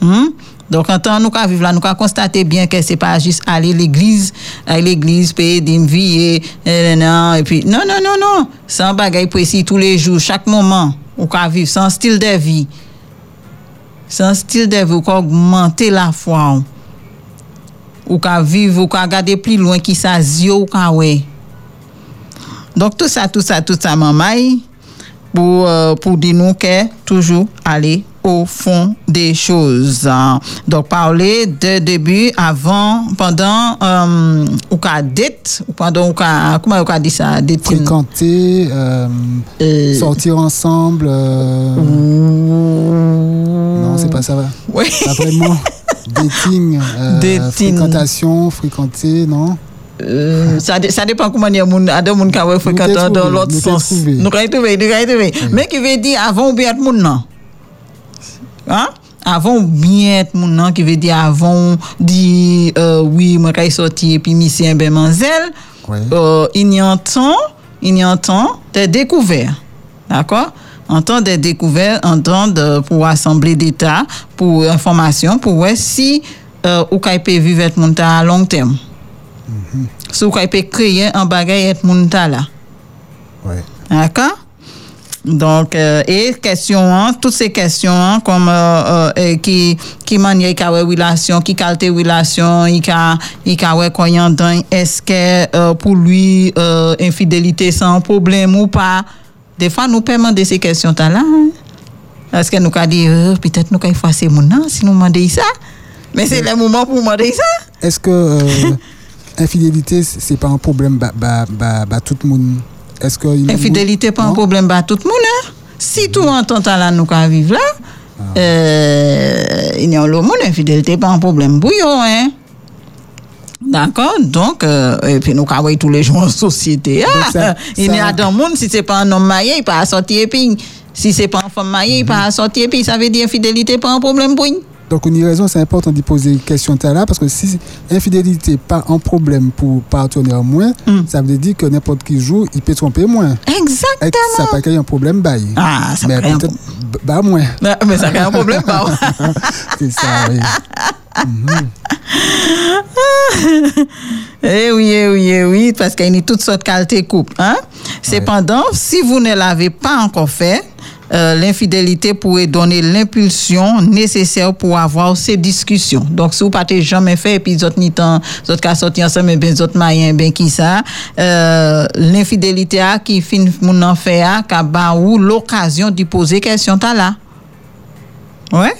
Hmm? Donk an tan nou ka vive la, nou ka konstate bien ke se pa jist ale l'eglize, ale l'eglize, peye dim viye, nan, epi, nan, nan, nan, nan, san bagay presi tou le jou, chak moman, ou ka vive san stil de vi. San stil de vi, ou ka augmente la fwa ou. Ou ka vive, ou ka gade pli loin ki sa zyo ou ka we. Donk tout sa, tout sa, tout sa mamay, pou, euh, pou di nou ke toujou ale l'eglize. Au fond des choses. Donc, parler de début, avant, pendant, euh, ou qu'à date, ou pendant, ou qu'à, comment on dit ça? Date, Fréquenter, euh, Euh, sortir ensemble. euh, Non, c'est pas ça. [LAUGHS] Oui. Pas vraiment. Dating, euh, Dating. fréquentation, fréquenter, non? Euh, ça, ça dépend comment dire moun ada moun ka wè fréquentant t'es dans l'autre sens. Nous kay trouvé, nous kay trouvé. Mais qui veut dire avant ou bien moun nan. Hein? Bien être moun nan qui veut dire avant dit euh, oui, moi kay sorti et puis monsieur ben manzel. Ouais. Euh, il y a un temps, il y a un temps des découvertes. D'accord? En temps des découvertes, en temps de, pour assembler d'état, pour information, pour voir si euh, ou peut vivre ta à long terme. Si ou peut créer un bagage être moun ta là. Ouais. D'accord? Donc, euh, et question, hein, toutes ces questions, hein, comme euh, euh, qui, qui manière qui a relation, qui qualité relation, dans, est-ce que euh, pour lui, euh, infidélité sans problème ou pas? Des fois, nous pouvons demander ces questions là. Hein? Est-ce que nous avons dit, euh, peut-être nous avons effacer mon nom si nous demandons ça? Mais c'est le moment pour demander ça? Est-ce que [LAUGHS] infidélité, c'est pas un problème bah, bah, bah, bah, tout le monde? Est-ce que Infidélité pas un problème pour tout le monde. Hein? Si tout en temps là nous qu'à vivre là, Ah. euh, il y a le monde, infidélité pas un problème pour eux, hein. D'accord? Donc, euh, et puis nous travaillons tous les jours en société. Ah, ça- [LAUGHS] il y a dans le monde, si c'est pas un homme marié, il pas sortir et puis. Si c'est pas une femme mariée, il pas sortir et puis. Ça veut dire infidélité pas un problème pour lui. Donc, a raison, c'est important de poser une question là parce que si infidélité pas un problème pour partenaire moins, Hmm. ça veut dire que n'importe qui joue, il peut tromper moins. Et ça Exactement. pas qu'il y a un problème, bah, il- Ah, ça mais crée un peut-être bah, moins. [LAUGHS] Mais ça crée un problème, pas. [LAUGHS] C'est ça, oui. [LAUGHS] Eh oui, eh oui, eh oui, parce qu'il y a toutes sortes de qualités couple. Hein? Cependant, si vous ne l'avez pas encore fait, euh, l'infidélité pourrait donner l'impulsion nécessaire pour avoir ces discussions. Donc, si vous n'avez jamais fait, et puis vous ni temps, sorti ensemble, et bien, vous êtes mariés, ben qui ça, euh, l'infidélité a qui fin mon en fait a, ou l'occasion de poser question là. Ouais?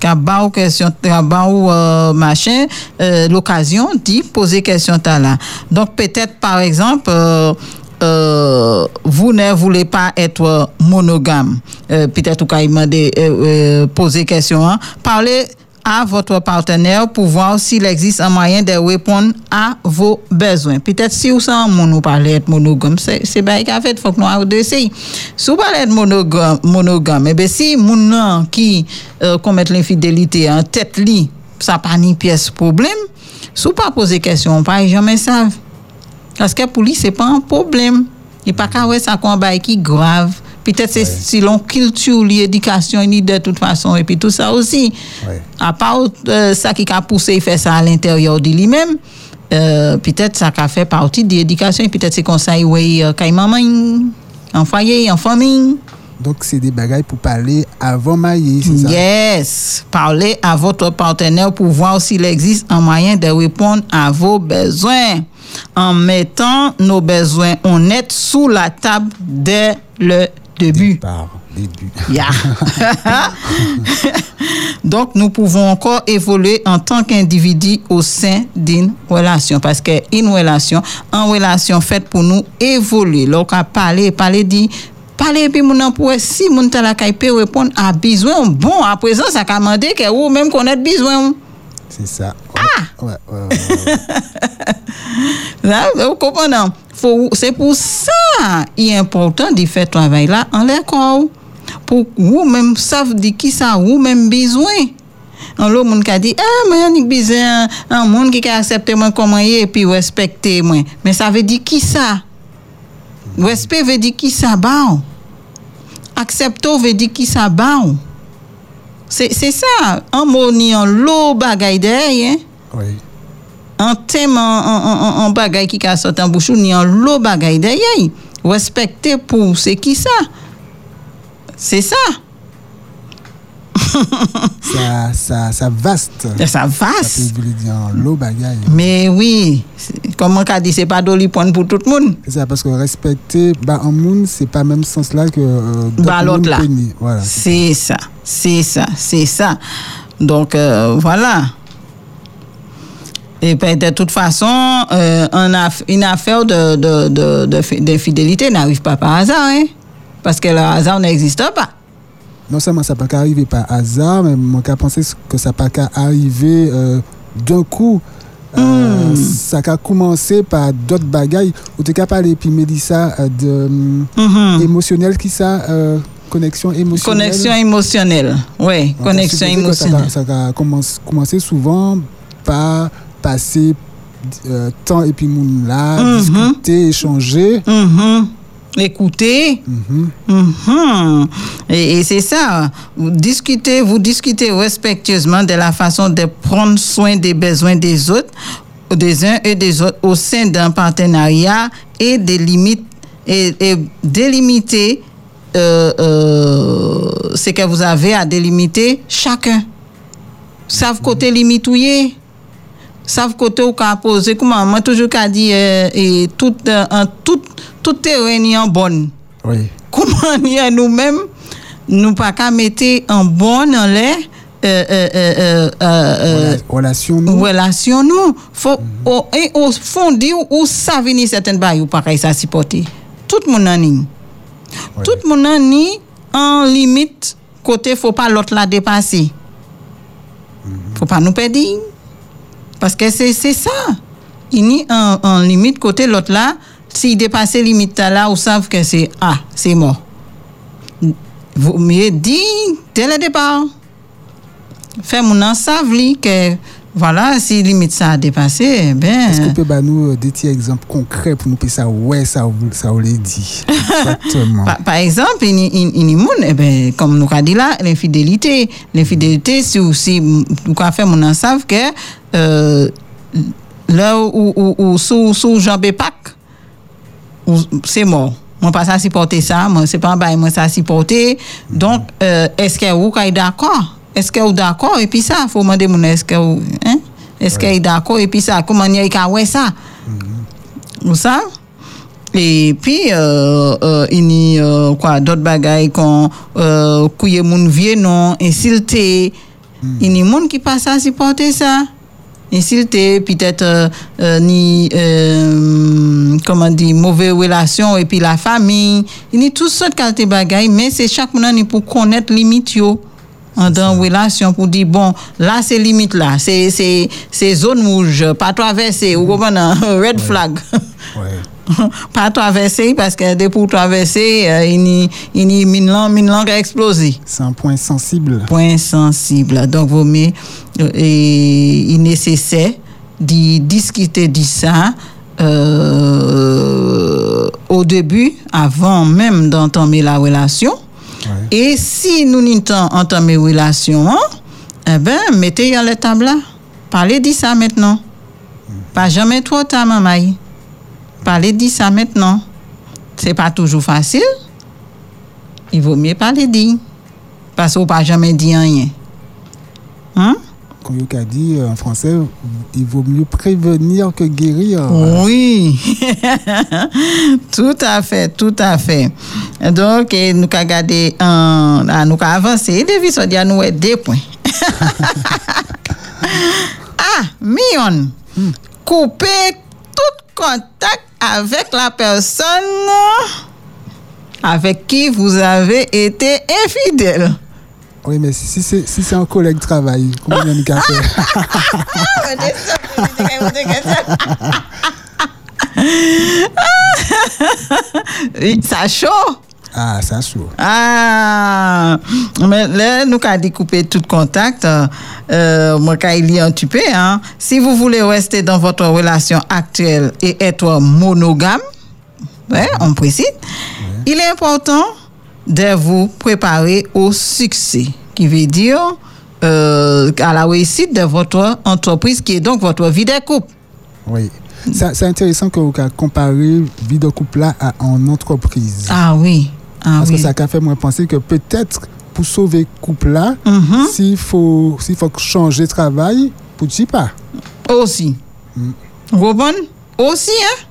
Qu'a ba ou question, qu'a ba ou euh, machin, euh, l'occasion d'y poser question là. Donc peut-être par exemple, euh, euh, vous ne voulez pas être monogame. Euh, peut-être pouvez demander, euh, euh, poser question. Hein. Parlez à votre partenaire pour voir s'il existe un moyen de répondre à vos besoins. Peut-être si vous savez mon parler être monogame, c'est bien qu'à fait, faut que nous d'essayer. Si vous parlez de monogame, monogame, eh bien si mon qui commet l'infidélité en tête li, ça pas ni pièce problème, si vous pas poser question, on pas jamais savent. Parce que pour lui, c'est pas un problème. Il pas qu'à ouais ça combat qui grave. Peut-être c'est selon culture, l'éducation, ni de toute façon, et puis tout ça aussi. Ouais. À part euh, ça qui a poussé, il fait ça à l'intérieur de lui-même, euh, peut-être ça a fait partie de l'éducation, et peut-être c'est comme ça, oui, euh, quand maman, en foyer, en famille. Donc, c'est des bagailles pour parler avant marier, c'est ça? Yes. Parlez à votre partenaire pour voir s'il existe un moyen de répondre à vos besoins en mettant nos besoins honnêtes sous la table dès le début. Par début. Yeah. [LAUGHS] Donc, nous pouvons encore évoluer en tant qu'individu au sein d'une relation. Parce qu'une relation, en relation faite pour nous évoluer. Lorsqu'on a parlé, parler, dit, parler, puis mon pour si mon tala peut répondre à besoin, bon, à présent, ça a demandé que ou même connaître besoin. C'est ça. Ah! Ouais, ouais, ouais, ouais. [LAUGHS] Là, vous comprenez? C'est pour ça il est important de faire travail là en l'école. Pour vous même savent de qui ça vous même besoin. Un l'autre monde qui a dit, ah, moi, j'ai besoin un monde qui a accepté moi comme je et puis respecter moi. Mais ça veut dire qui ça? Respect veut dire qui ça ba? Accepter veut dire qui ça ba? C'est c'est ça. Un mot ni un lot bagay derrière. Oui. un thème, un bagay qui a sorti en bouche, ni un lot bagay derrière. Respecter pour c'est qui ça? C'est ça. [LAUGHS] ça, ça, ça vaste. Ça vaste. l'eau bagaille. Mais oui, c'est- comme on a dit, c'est pas doli point pour tout le monde. C'est ça, parce que respecter, bah, en monde, c'est pas même sens là que euh, Bah, l'autre là. Voilà. C'est ça, c'est ça, c'est ça. Donc, euh, voilà. Et ben, de toute façon, euh, une affaire de, de, de, de fi- d'infidélité n'arrive pas par hasard, hein? Parce que le hasard n'existe pas. Non seulement ça peut pas arriver par hasard, mais moi, j'ai pensé que ça peut pas arriver euh, d'un coup. Euh, Hmm. Ça a commencé par d'autres bagailles. Ou tu as parlé, puis Mélissa, de Mhm. émotionnel qui ça euh, Connexion émotionnelle? Connexion émotionnelle. Oui, On connexion émotionnelle. Ça, a- commencé, souvent par passer euh, temps et puis moun là, Mhm. discuter, échanger. Mhm. Écoutez. Mhm. Mhm. Et, et c'est ça. Vous discutez, vous discutez respectueusement de la façon de prendre soin des besoins des autres, des uns et des autres au sein d'un partenariat et des limites et, délimiter euh, euh, ce que vous avez à délimiter chacun. Savent côté limitouiller savent côté ou ka poser comment? Moi toujours qu'a dit euh, et tout euh, en tout tout terrain est en bonne. Oui. comment nous-mêmes nous pas qu'à mettre en bonne en l'air euh, euh, euh, euh, euh, Rela- relation nous. relation nous. Faut au, et au fond dire où ça venir certaines bails ou pareil ça supporter. Tout le monde en ligne Ouais. tout le monde en ligne en limite côté faut pas l'autre la dépasser. Faut pas nous perdre parce que c'est ça. Il y a en limite côté l'autre là. S'il dépasse limite là ou savent que c'est ah c'est mort. Vous mieux dit dès le départ. Fait mon en savent que voilà si limite ça a dépassé eh ben Est-ce que vous pouvez nous euh, des petits exemples concrets pour nous dire ça? Ouais, ça, vous- ça vous l'a dit. Exactement. [LAUGHS] Par, par exemple, a des gens, eh ben, comme nous avons dit là, l'infidélité. L'infidélité, c'est aussi, nous avons fait, mon savent que euh, là où, où, où sous, sous Jean Bépac, c'est mort. Moi, pas ça supporter ça, moi, c'est pas un bail, moi, ça supporter. Donc, euh, est-ce que vous êtes d'accord? Est-ce que vous d'accord? Et puis ça, faut demander, mon, est-ce que vous, hein? Est-ce êtes d'accord? Et puis ça, comment il y a ouais ça? Vous savez? Et puis, euh, euh, il y a euh, quoi, d'autres bagailles qu'on euh, couille moun vieux non, insulté. Il y a des gens qui passent à supporter ça. Insulté, peut-être ni, comment dire, mauvaise relation, et puis la famille. Il y a toutes sortes de bagailles, mais c'est chaque monde pour connaître limite yo. En dans relation pour dire bon là c'est limite là c'est c'est c'est zone rouge pas traverser ou comprenez [LAUGHS] red flag Ouais. [LAUGHS] pas traverser parce que dès pour traverser, euh, il y il y a une langue, une langue a explosé. C'est un point sensible. Point sensible. Donc, vaut mieux, euh, et il est nécessaire de discuter de ça euh, au début, avant même d'entamer la relation. Ouais. Et si nous n'entendons entamer relation, hein, eh ben, mettez à la table là. Parlez de ça maintenant. Pas jamais trop tard, maman. Parlez de ça maintenant. C'est pas toujours facile. Il vaut mieux parler de. Parce qu'on pas jamais dit rien. Hein? Il a dit euh, en français, il vaut mieux prévenir que guérir. Oui, [LAUGHS] tout à fait, tout à fait. Donc, nous avons gardé, nous avons avancé, depuis ça, nous avons deux points. [LAUGHS] ah, Mion, couper tout contact avec la personne avec qui vous avez été infidèle. Oui, mais si, c'est si c'est un collègue de travail, comment il y a fait Oui, ça chaud. Ah, ça chaud. Ah, mais là, nous avons découpé tout contact. Euh, moi, quand il y a un petit peu, hein. Si vous voulez rester dans votre relation actuelle et être monogame, ouais, on précise, il est important de vous préparer au succès, qui veut dire euh, à la réussite de votre entreprise, qui est donc votre vie de couple. Oui. C'est intéressant que vous comparé vie de couple là à en entreprise. Ah oui, ah Parce oui. que ça a fait moi penser que peut-être pour sauver couple là, Mhm. s'il faut, s'il faut changer de travail, pour pas. Aussi. Vous comprenez? Aussi, hein?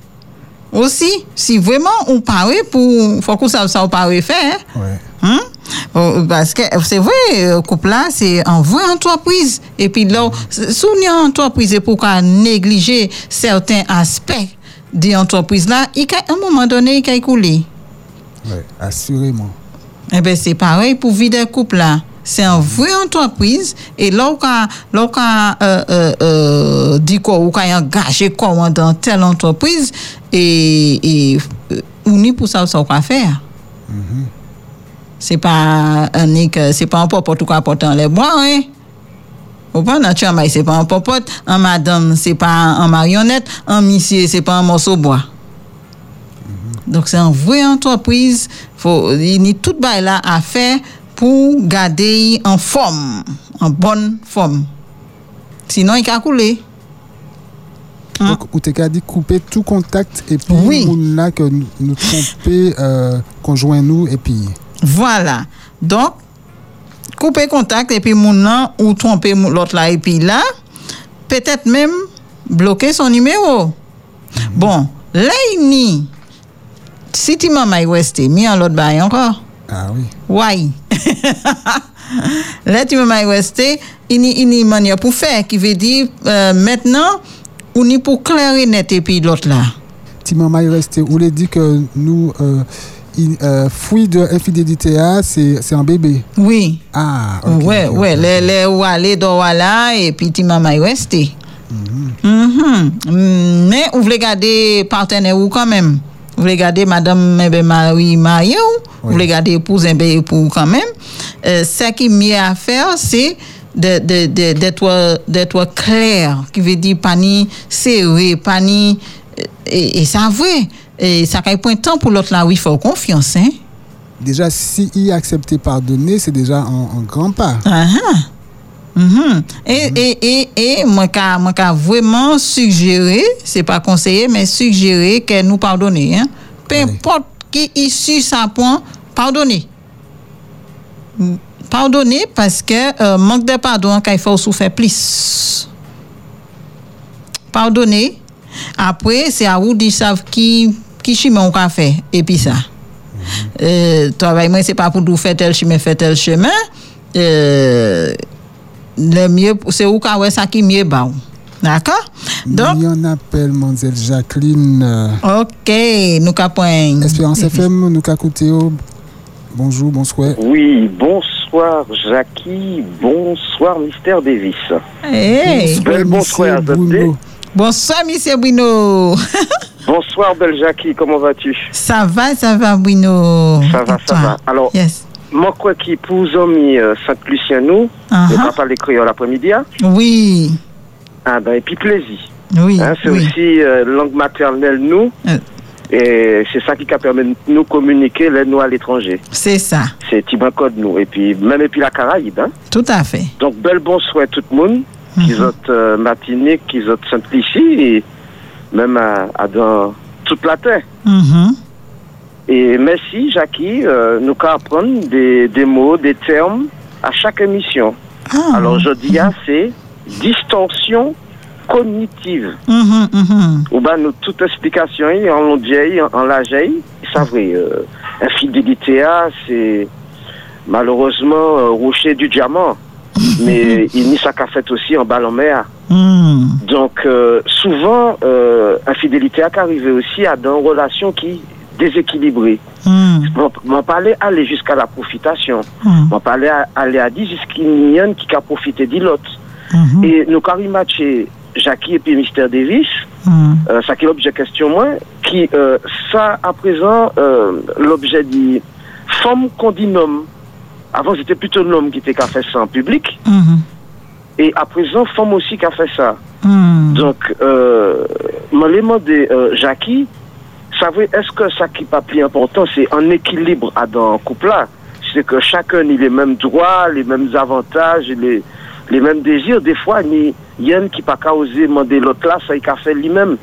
Aussi, si vraiment on paraît pour. faut qu'on sache ça, on paraît faire? Ouais. Hein? Parce que c'est vrai, euh, couple là, c'est en vraie entreprise. Et puis là, si on est en entreprise et pourquoi négliger certains aspects de l'entreprise là, il y a un moment donné, il y a écoulé. Ouais, assurément. Eh bien, c'est pareil pour vie de couple là. C'est une vraie entreprise et là, on a, là, on a euh, euh, euh, dit quoi, on a engagé quoi dans telle entreprise et, et euh, on pour ça, ça qu'on faire. C'est pas un nick, c'est pas un popote ou quoi portant les bois, hein. Au pas dans chambre, c'est pas un popote, un madame, c'est pas un marionnette, un monsieur, c'est pas un morceau de bois. Donc, c'est une vraie entreprise. Faut, il y a tout bail là à faire pour garder en forme, en bonne forme. Sinon, il va couler. Hein? Donc, ou t'es qu'à couper tout contact et puis Oui. là que nous, nous tromper, euh, conjoint nous et puis. Voilà. Donc, couper contact et puis mon nom ou tromper l'autre là et puis là, peut-être même bloquer son numéro. Bon, là, il. Si tu m'as mal resté, mis en l'autre bail encore. Ah oui. Ouais. [LAUGHS] Là, tu m'as resté, il y a une manière pour faire qui veut dire euh, maintenant, on est pour clair et net et puis l'autre là. Maman est resté, vous voulez dire que nous, euh, il, euh, fruit de infidélité, c'est un bébé. Oui. Ah, ok. ouais, ouais, les, les ou aller dans là et puis tu m'as resté. Mhm. Mm, Mais vous voulez garder partenaire ou quand même? Vous voulez garder madame eh ben, Marie? Vous voulez garder épouse eh ben, époux quand même? Euh, ce qui est mieux à faire, c'est d'être clair, qui veut dire pas ni serré, pas ni. Et, et ça vrai. Et ça point de temps pour l'autre là, oui, il faut confiance, hein? Déjà, si il accepté pardonner, c'est déjà un, un grand pas. Ah Mhm. Et, et, et, et moi, qu'a, moi, qu'a vraiment suggéré, c'est pas conseillé, mais suggéré que nous pardonner. Hein? Peu Oui. importe qui issue sa point, pardonner. Mm, Pardonner parce que euh, manque de pardon, qu'il faut souffrir plus. Pardonner. Après, c'est à vous de savoir qui, qui chemin on va faire. Et puis ça. Euh, travail, moi, c'est pas pour nous faire tel chemin, faire tel chemin. Euh, le mieux, c'est où qu'on ça qui mieux bas. D'accord? Donc, Il y en appelle Mademoiselle Jacqueline. euh, ok, nous capons. Espérance FM, nous qu'a écouté. oh. Bonjour, bonsoir. Oui, bonsoir Jackie, bonsoir Mister Davis. Hey. Bonsoir, monsieur adopté. Bruno. Bonsoir, monsieur Bruno. [LAUGHS] Bonsoir belle Jackie, comment vas-tu? Ça va, ça va, Bruno. Ça va, ça va. Alors, Yes. Moi quoi qui pour amis euh, Saint-Lucien nous, Ah on ah. va parler créole l'après-midi, hein? Oui, ah ben et puis plaisir. oui, Hein, c'est oui. aussi euh, langue maternelle nous, Euh. et c'est ça qui a permis de nous communiquer les nous à l'étranger. C'est ça, C'est Tiban Code nous, et puis même et puis la Caraïbe. Hein? tout à fait. Donc, bel bonsoir tout le monde, qui sont euh, Martinique, qui sont Saint-Lucie, et même à, à dans toute la terre. Mhm. Et merci, Jackie, euh, nous qu'à apprendre des, des mots, des termes à chaque émission. Ah. Alors, je dis, c'est distorsion cognitive. Mhm, mhm. Ou nous, toute explication, en l'on dit, en, ça vrai, euh, infidélité, ah, c'est malheureusement euh, rocher du diamant. [LAUGHS] Mais il n'y ça qu'a fait aussi en ballon mer. Mhm. Donc, euh, souvent, euh, infidélité a arrivé aussi à dans une relation qui déséquilibrée. Mhm. On va parler aller jusqu'à la profitation. Mhm. On va parler aller à dire jusqu'à une yen qui a profité de l'autre. Mhm. Et nous, matché Jackie et puis Mister Davis, Mhm. euh, ça qui est l'objet question moi, qui, euh, ça, à présent, euh, l'objet dit femme qu'on dit homme. Avant, c'était plutôt l'homme qui était qui a fait ça en public. Mhm. Et à présent, femme aussi qui a fait ça. Donc, euh, euh, Jackie, est-ce que ça qui pas plus important, c'est un équilibre à dans un couple-là? C'est que chacun a les mêmes droits, les mêmes avantages, les, mêmes désirs. Des fois, il y a un qui pas osé demander l'autre là, ça il a fait lui-même.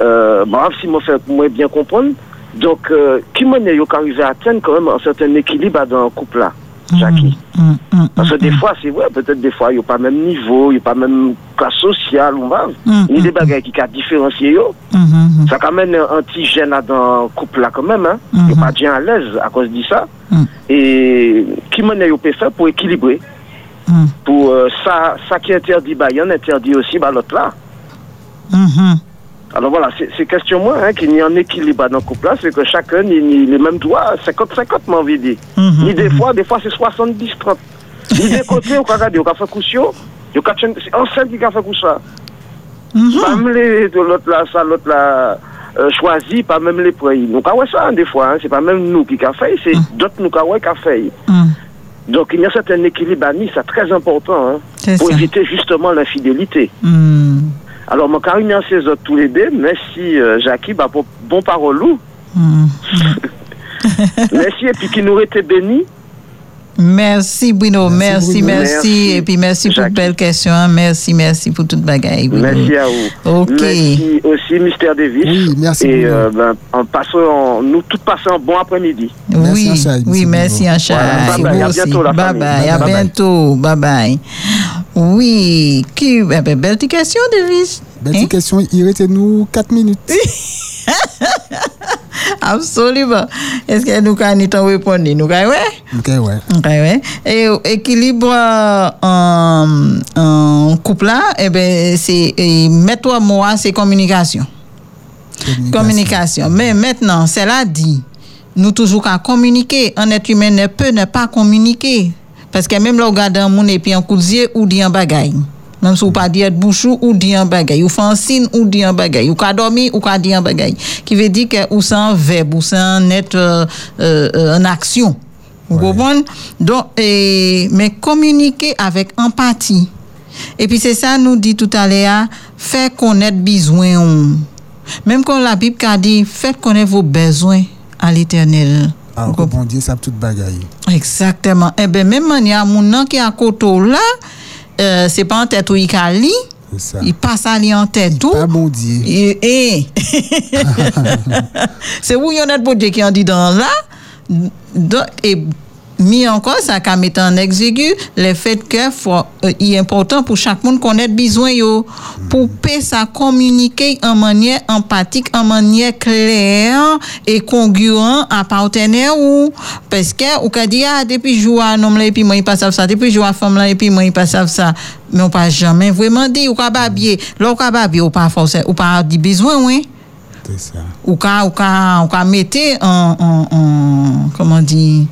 Euh, bref, si moi fait moi bien comprendre. Donc, euh, qui est arrivé à atteindre quand même un certain équilibre dans un couple-là? Jackie. Mm, mm, Parce que mm, des mm. fois, c'est vrai, peut-être des fois, il n'y a pas même niveau, il n'y a pas même classe sociale, on va. Mm, Il y a des mm, bagages qui ont différencié, yo. mm, mm, Ça quand même un petit gêne dans le couple là quand même, hein. Il Mhm. n'est pas bien à l'aise à cause de ça. Mm. Et qui m'en est peut faire pour équilibrer mm, Pour euh, ça, ça qui est interdit, bah, il y en a interdit aussi, bah, l'autre là. Alors voilà, c'est question moi, hein, qu'il y ait un équilibre dans le couple là, c'est que chacun ait les mêmes droits, 50-50, m'a envie de dire. Mhm, Ni des fois, des fois c'est 70-30. Ni des [LAUGHS] côtés, on peut regarder, on peut faire peut c'est enceinte qui a fait coup ça. Mhm. Pas même les, de l'autre là, ça, l'autre là, euh, choisi, pas même les prix. Nous, avons ça, hein, des fois, hein, c'est pas même nous qui avons fait, c'est d'autres nous qui avons fait. Mm. Donc il y a un certain équilibre à c'est très important, hein, pour ça. éviter justement l'infidélité. Mm, Alors, mon carrément ces autres tous les deux, merci euh, Jackie, bah, pour bon parole, mm. [LAUGHS] merci, et puis qui nous été bénis. Merci Bruno, merci, Bruno. merci, Merci, Et puis merci pour Jacques. belle question. hein. Merci, merci pour toute bagaille. Bruno. Merci à vous. Ok. Merci aussi, Mystère Davis. Oui, merci, Et euh, ben, en passant, en- nous tous passons un bon après-midi. Merci, Oui, Anchaï, oui, merci merci. Voilà, bye bye, Vous à aussi. bientôt, la Bye bye, à Bye bientôt. Bye bye. Oui, qui, eh ben, belle question, Davis. Belle Hein? petite question, il reste nous 4 minutes. [LAUGHS] Absolument. Est-ce que nous avons répondre? Nous avons? Ok, ouais. Ok, ouais. Et euh, équilibre euh, en, en couple là, eh ben, c'est, mets-toi moi, c'est communication. Communication. Mais maintenant, cela dit, nous toujours qu'à communiquer. Un être humain ne peut ne pas communiquer. Parce que même là, on regarde un monde et puis un yeux ou dit un bagaille. Même si vous pas dire bouchou ou dit un bagaille. Ou fait un signe ou dit un bagaille. Ou dormir ou qu'à dire un bagaille. Qui veut dire que ou c'est un verbe ou c'est euh, euh, euh, en action. Vous comprenez? Donc, mais communiquer avec empathie. Et puis c'est ça, nous dit tout à l'heure, faire connaître besoin. Même quand la Bible a dit, faites connaître vos besoins à l'éternel. Alors que bon Dieu, ça tout bagaille. Exactement. Eh bien, même manière, mon nom qui est à côté là, euh, c'est pas en tête où il a lit, C'est ça. il passe à lire en tête tout. Pas bon Dieu. Et, et- [LAUGHS] [LAUGHS] c'est où il y en a de Dieu qui en dit dans là? Et mis encore, ça qu'a mis en exécu le fait que faut, euh, il est important pour chaque monde connaître besoin yo. Pour paix ça communiquer en manière empathique en manière claire et congruent à partenaire ou. Parce que ou ka dit ah depuis jour à homme là et puis moi il passe ça depuis jour à femme là et puis moi il passe ça mais on pas jamais vraiment dit ou ka babier là ou ka babier ou pas forcément ou pas dit besoin oui. C'est ça. ou ka ou ka ou en, en, en comment dire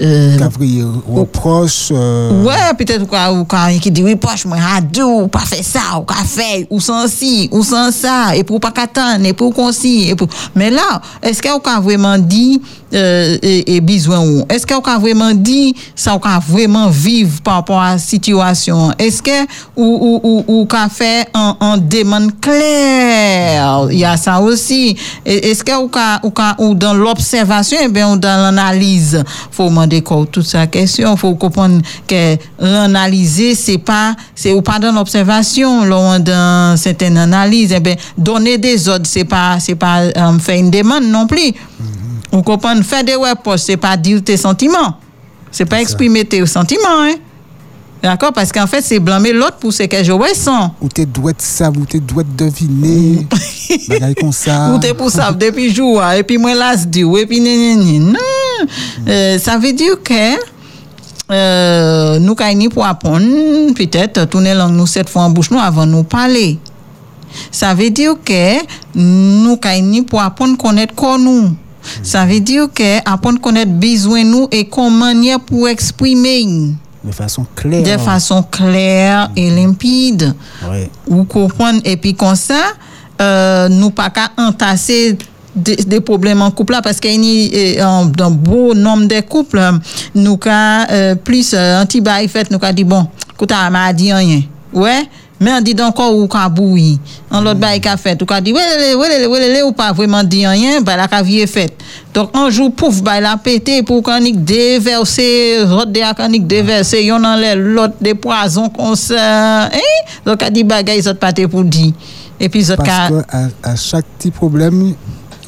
euh, Cavrier, reproche. euh, Ouais, peut-être ou ka, qui dit, oui, poche, moi, adou, ou pas fait ça, ou ka fait, ou sans ci, ou sans ça, et pour pas qu'attendre, et pour qu'on et pour... Mais là, est-ce qu'on a vraiment dit, euh, et, et besoin ou? Est-ce qu'on a vraiment dit, ça, ou ka vraiment vivre par rapport à la situation? Est-ce que, ou, ou, ou, ou ka fait en, en demande claire? Il y a ça aussi. Est-ce que, ou ka, ou ou dans l'observation, et bien, ou dans l'analyse, faut demander quoi, toute sa question, faut comprendre que analyser, c'est pas, c'est ou pas dans l'observation, dans certaines analyses, eh bien, donner des ordres, c'est pas, c'est pas, euh, faire une demande non plus. Vous comprenez? Faire des reproches, c'est pas dire tes sentiments. C'est pas exprimer tes sentiments, hein. D'accord? Parce qu'en fait, c'est blâmer l'autre pour ce que je ressens. Ou t'es doué de ça, ou t'es doué de deviner. [LAUGHS] Bagaille comme ça. Ou t'es pour ça depuis jour, et puis moi là, je dis, et puis non. Euh, ça veut dire que euh, nous avons pour apprendre, peut-être, tourner langue nous cette fois en bouche nous avant de nous parler. Ça veut dire que nous avons pour apprendre à connaître quoi nous. Ça veut dire que apprendre à connaître besoin nous et comment pour exprimer De façon claire. de façon claire et limpide. Ouais. ou comprendre. Et puis comme ça euh, nous pas qu'à entasser des, des problèmes en couple là parce qu'il y a dans beau nombre de couples euh, nous qu'à euh, plus euh, anti bail fait nous qu'à dit bon écoute m'a dit rien. Ouais mais on dit encore ou qu'a bouilli en l'autre bail qu'a fait ou qu'a dit ouais ouais ouais ouais ouais ou pas vraiment dit rien bah la cavie est faite. Donc un jour pouf bah la pété pour qu'on y déverser l'autre de qu'on y déverser yon dans l'autre des poisons comme ça hein? Donc a dit bagay ça pas pour dire. Et puis ça Parce que à, à chaque petit problème,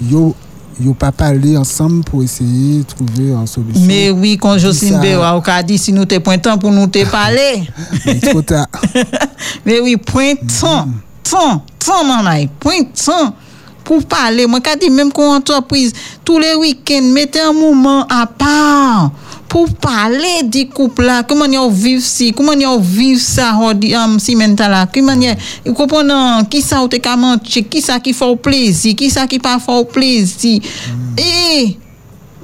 yo, yo pas parlé ensemble pour essayer de trouver une solution. Mais oui, quand Jocelyne Ça- Béra, on a dit si nous te pointons pour nous te parler. [LAUGHS] Mais trop tard. [LAUGHS] Mais oui, point temps, temps, temps, maman, point temps pour parler. Moi, quand dit même qu'on entreprise, tous les week-ends, mettez un moment à part pou pale di koup la, kouman yo viv si, kouman yo viv sa hodi am si menta la, kouman yo, yo koponan, ki sa ou te kamanche, ki sa ki faw plezi, ki sa ki pa faw plezi, mm. e,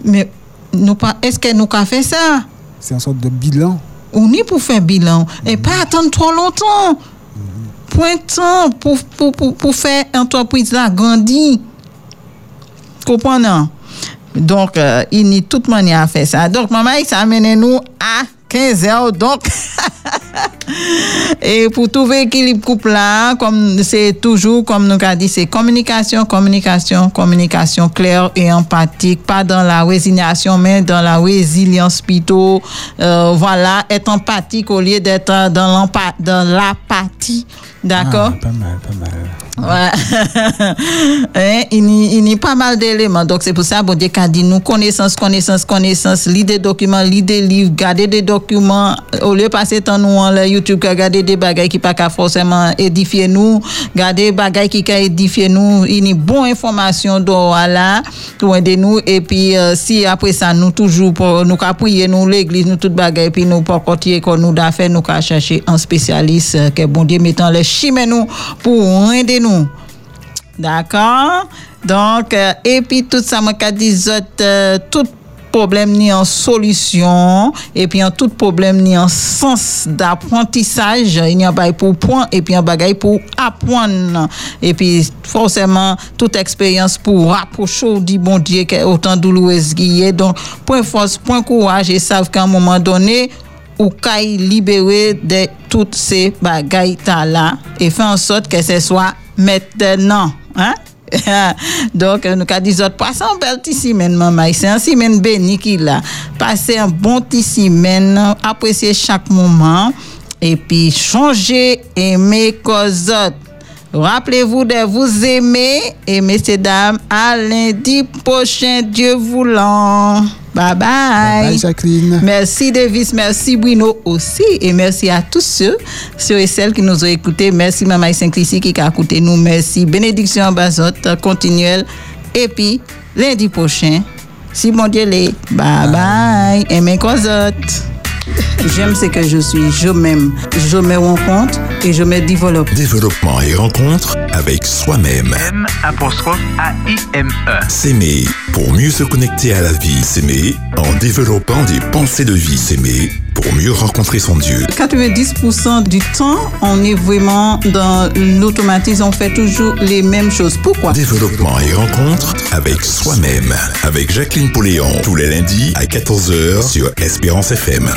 me, nou pa, eske nou ka fe sa? Se an sot de bilan. Ou ni pou fe bilan, mm. e pa hmm. atan tro lontan, mm. pointan pou, pou, pou, pou fe entreprise la grandi, koponan, Donc, euh, il n'y a toute manière à faire ça. Donc, maman, ça amène nous à 15 heures. Donc, [LAUGHS] et pour trouver équilibre couple là, comme c'est toujours, comme nous avons dit, c'est communication, communication, communication claire et empathique, pas dans la résignation, mais dans la résilience plutôt. Euh, voilà, être empathique au lieu d'être dans l'apathie. D'accord? Ah, pas mal, pas mal. Ouais. Hein, [LAUGHS] il y il y a pas mal d'éléments. Donc, c'est pour ça, bon Dieu, qu'a dit nous, connaissance, connaissance, connaissance, lire des documents, lire des livres, garder des documents, au lieu de passer temps nous en YouTube, garder des bagages qui pas forcément édifier nous, garder des bagages qui qu'à édifier nous, il y a bonne information dans là, pour aider nous, et puis, euh, si après ça, nous toujours, pour, nous prier, nous, l'église, nous, tout bagages, et puis nous, pour continuer, qu'on nous d'a fait, nous qu'à chercher un spécialiste, euh, que bon Dieu mettant les nous, pour aider nous. D'accord? Donc, euh, et puis tout ça, moi, qu'a dit, euh, tout problème ni en solution, et puis en tout problème ni en sens d'apprentissage, il y a un bagay pour point, et puis un bagay pour apprendre. Et puis, forcément, toute expérience pour rapprocher du bon Dieu, qui est autant douloureuse qu'il. Donc, point force, point courage, et savent qu'à un moment donné, ou kay libérer de toutes ces bagailles là et faire en sorte que ce soit maintenant hein? [LAUGHS] Donc nous avons dit autres passez un bel petit semaine maman. C'est un semaine béni qu'il a. Passez un bon petit semaine appréciez chaque moment. Et puis changer aimer cause autres. Rappelez-vous de vous aimer et messieurs dames à lundi prochain Dieu voulant. Bye bye. Bye, Jacqueline. Merci Davis, merci Bruno aussi et merci à tous ceux, ceux et celles qui nous ont écoutés. Merci Maman Saint-Clicy qui a écouté nous. Merci Bénédiction Bazot, continuelle. Et puis lundi prochain, si mon Dieu l'est, bye bye. Et mes causettes. J'aime ce que je suis, je m'aime, je me rencontre et je me développe. Développement et rencontre avec soi-même. M apostrophe A-I-M-E. S'aimer pour mieux se connecter à la vie. S'aimer en développant des pensées de vie. S'aimer pour mieux rencontrer son Dieu. 90% du temps, on est vraiment dans l'automatisme, on fait toujours les mêmes choses. Pourquoi? Développement et rencontre avec soi-même. Avec Jacqueline Poléon. Tous les lundis à 14h sur Espérance FM.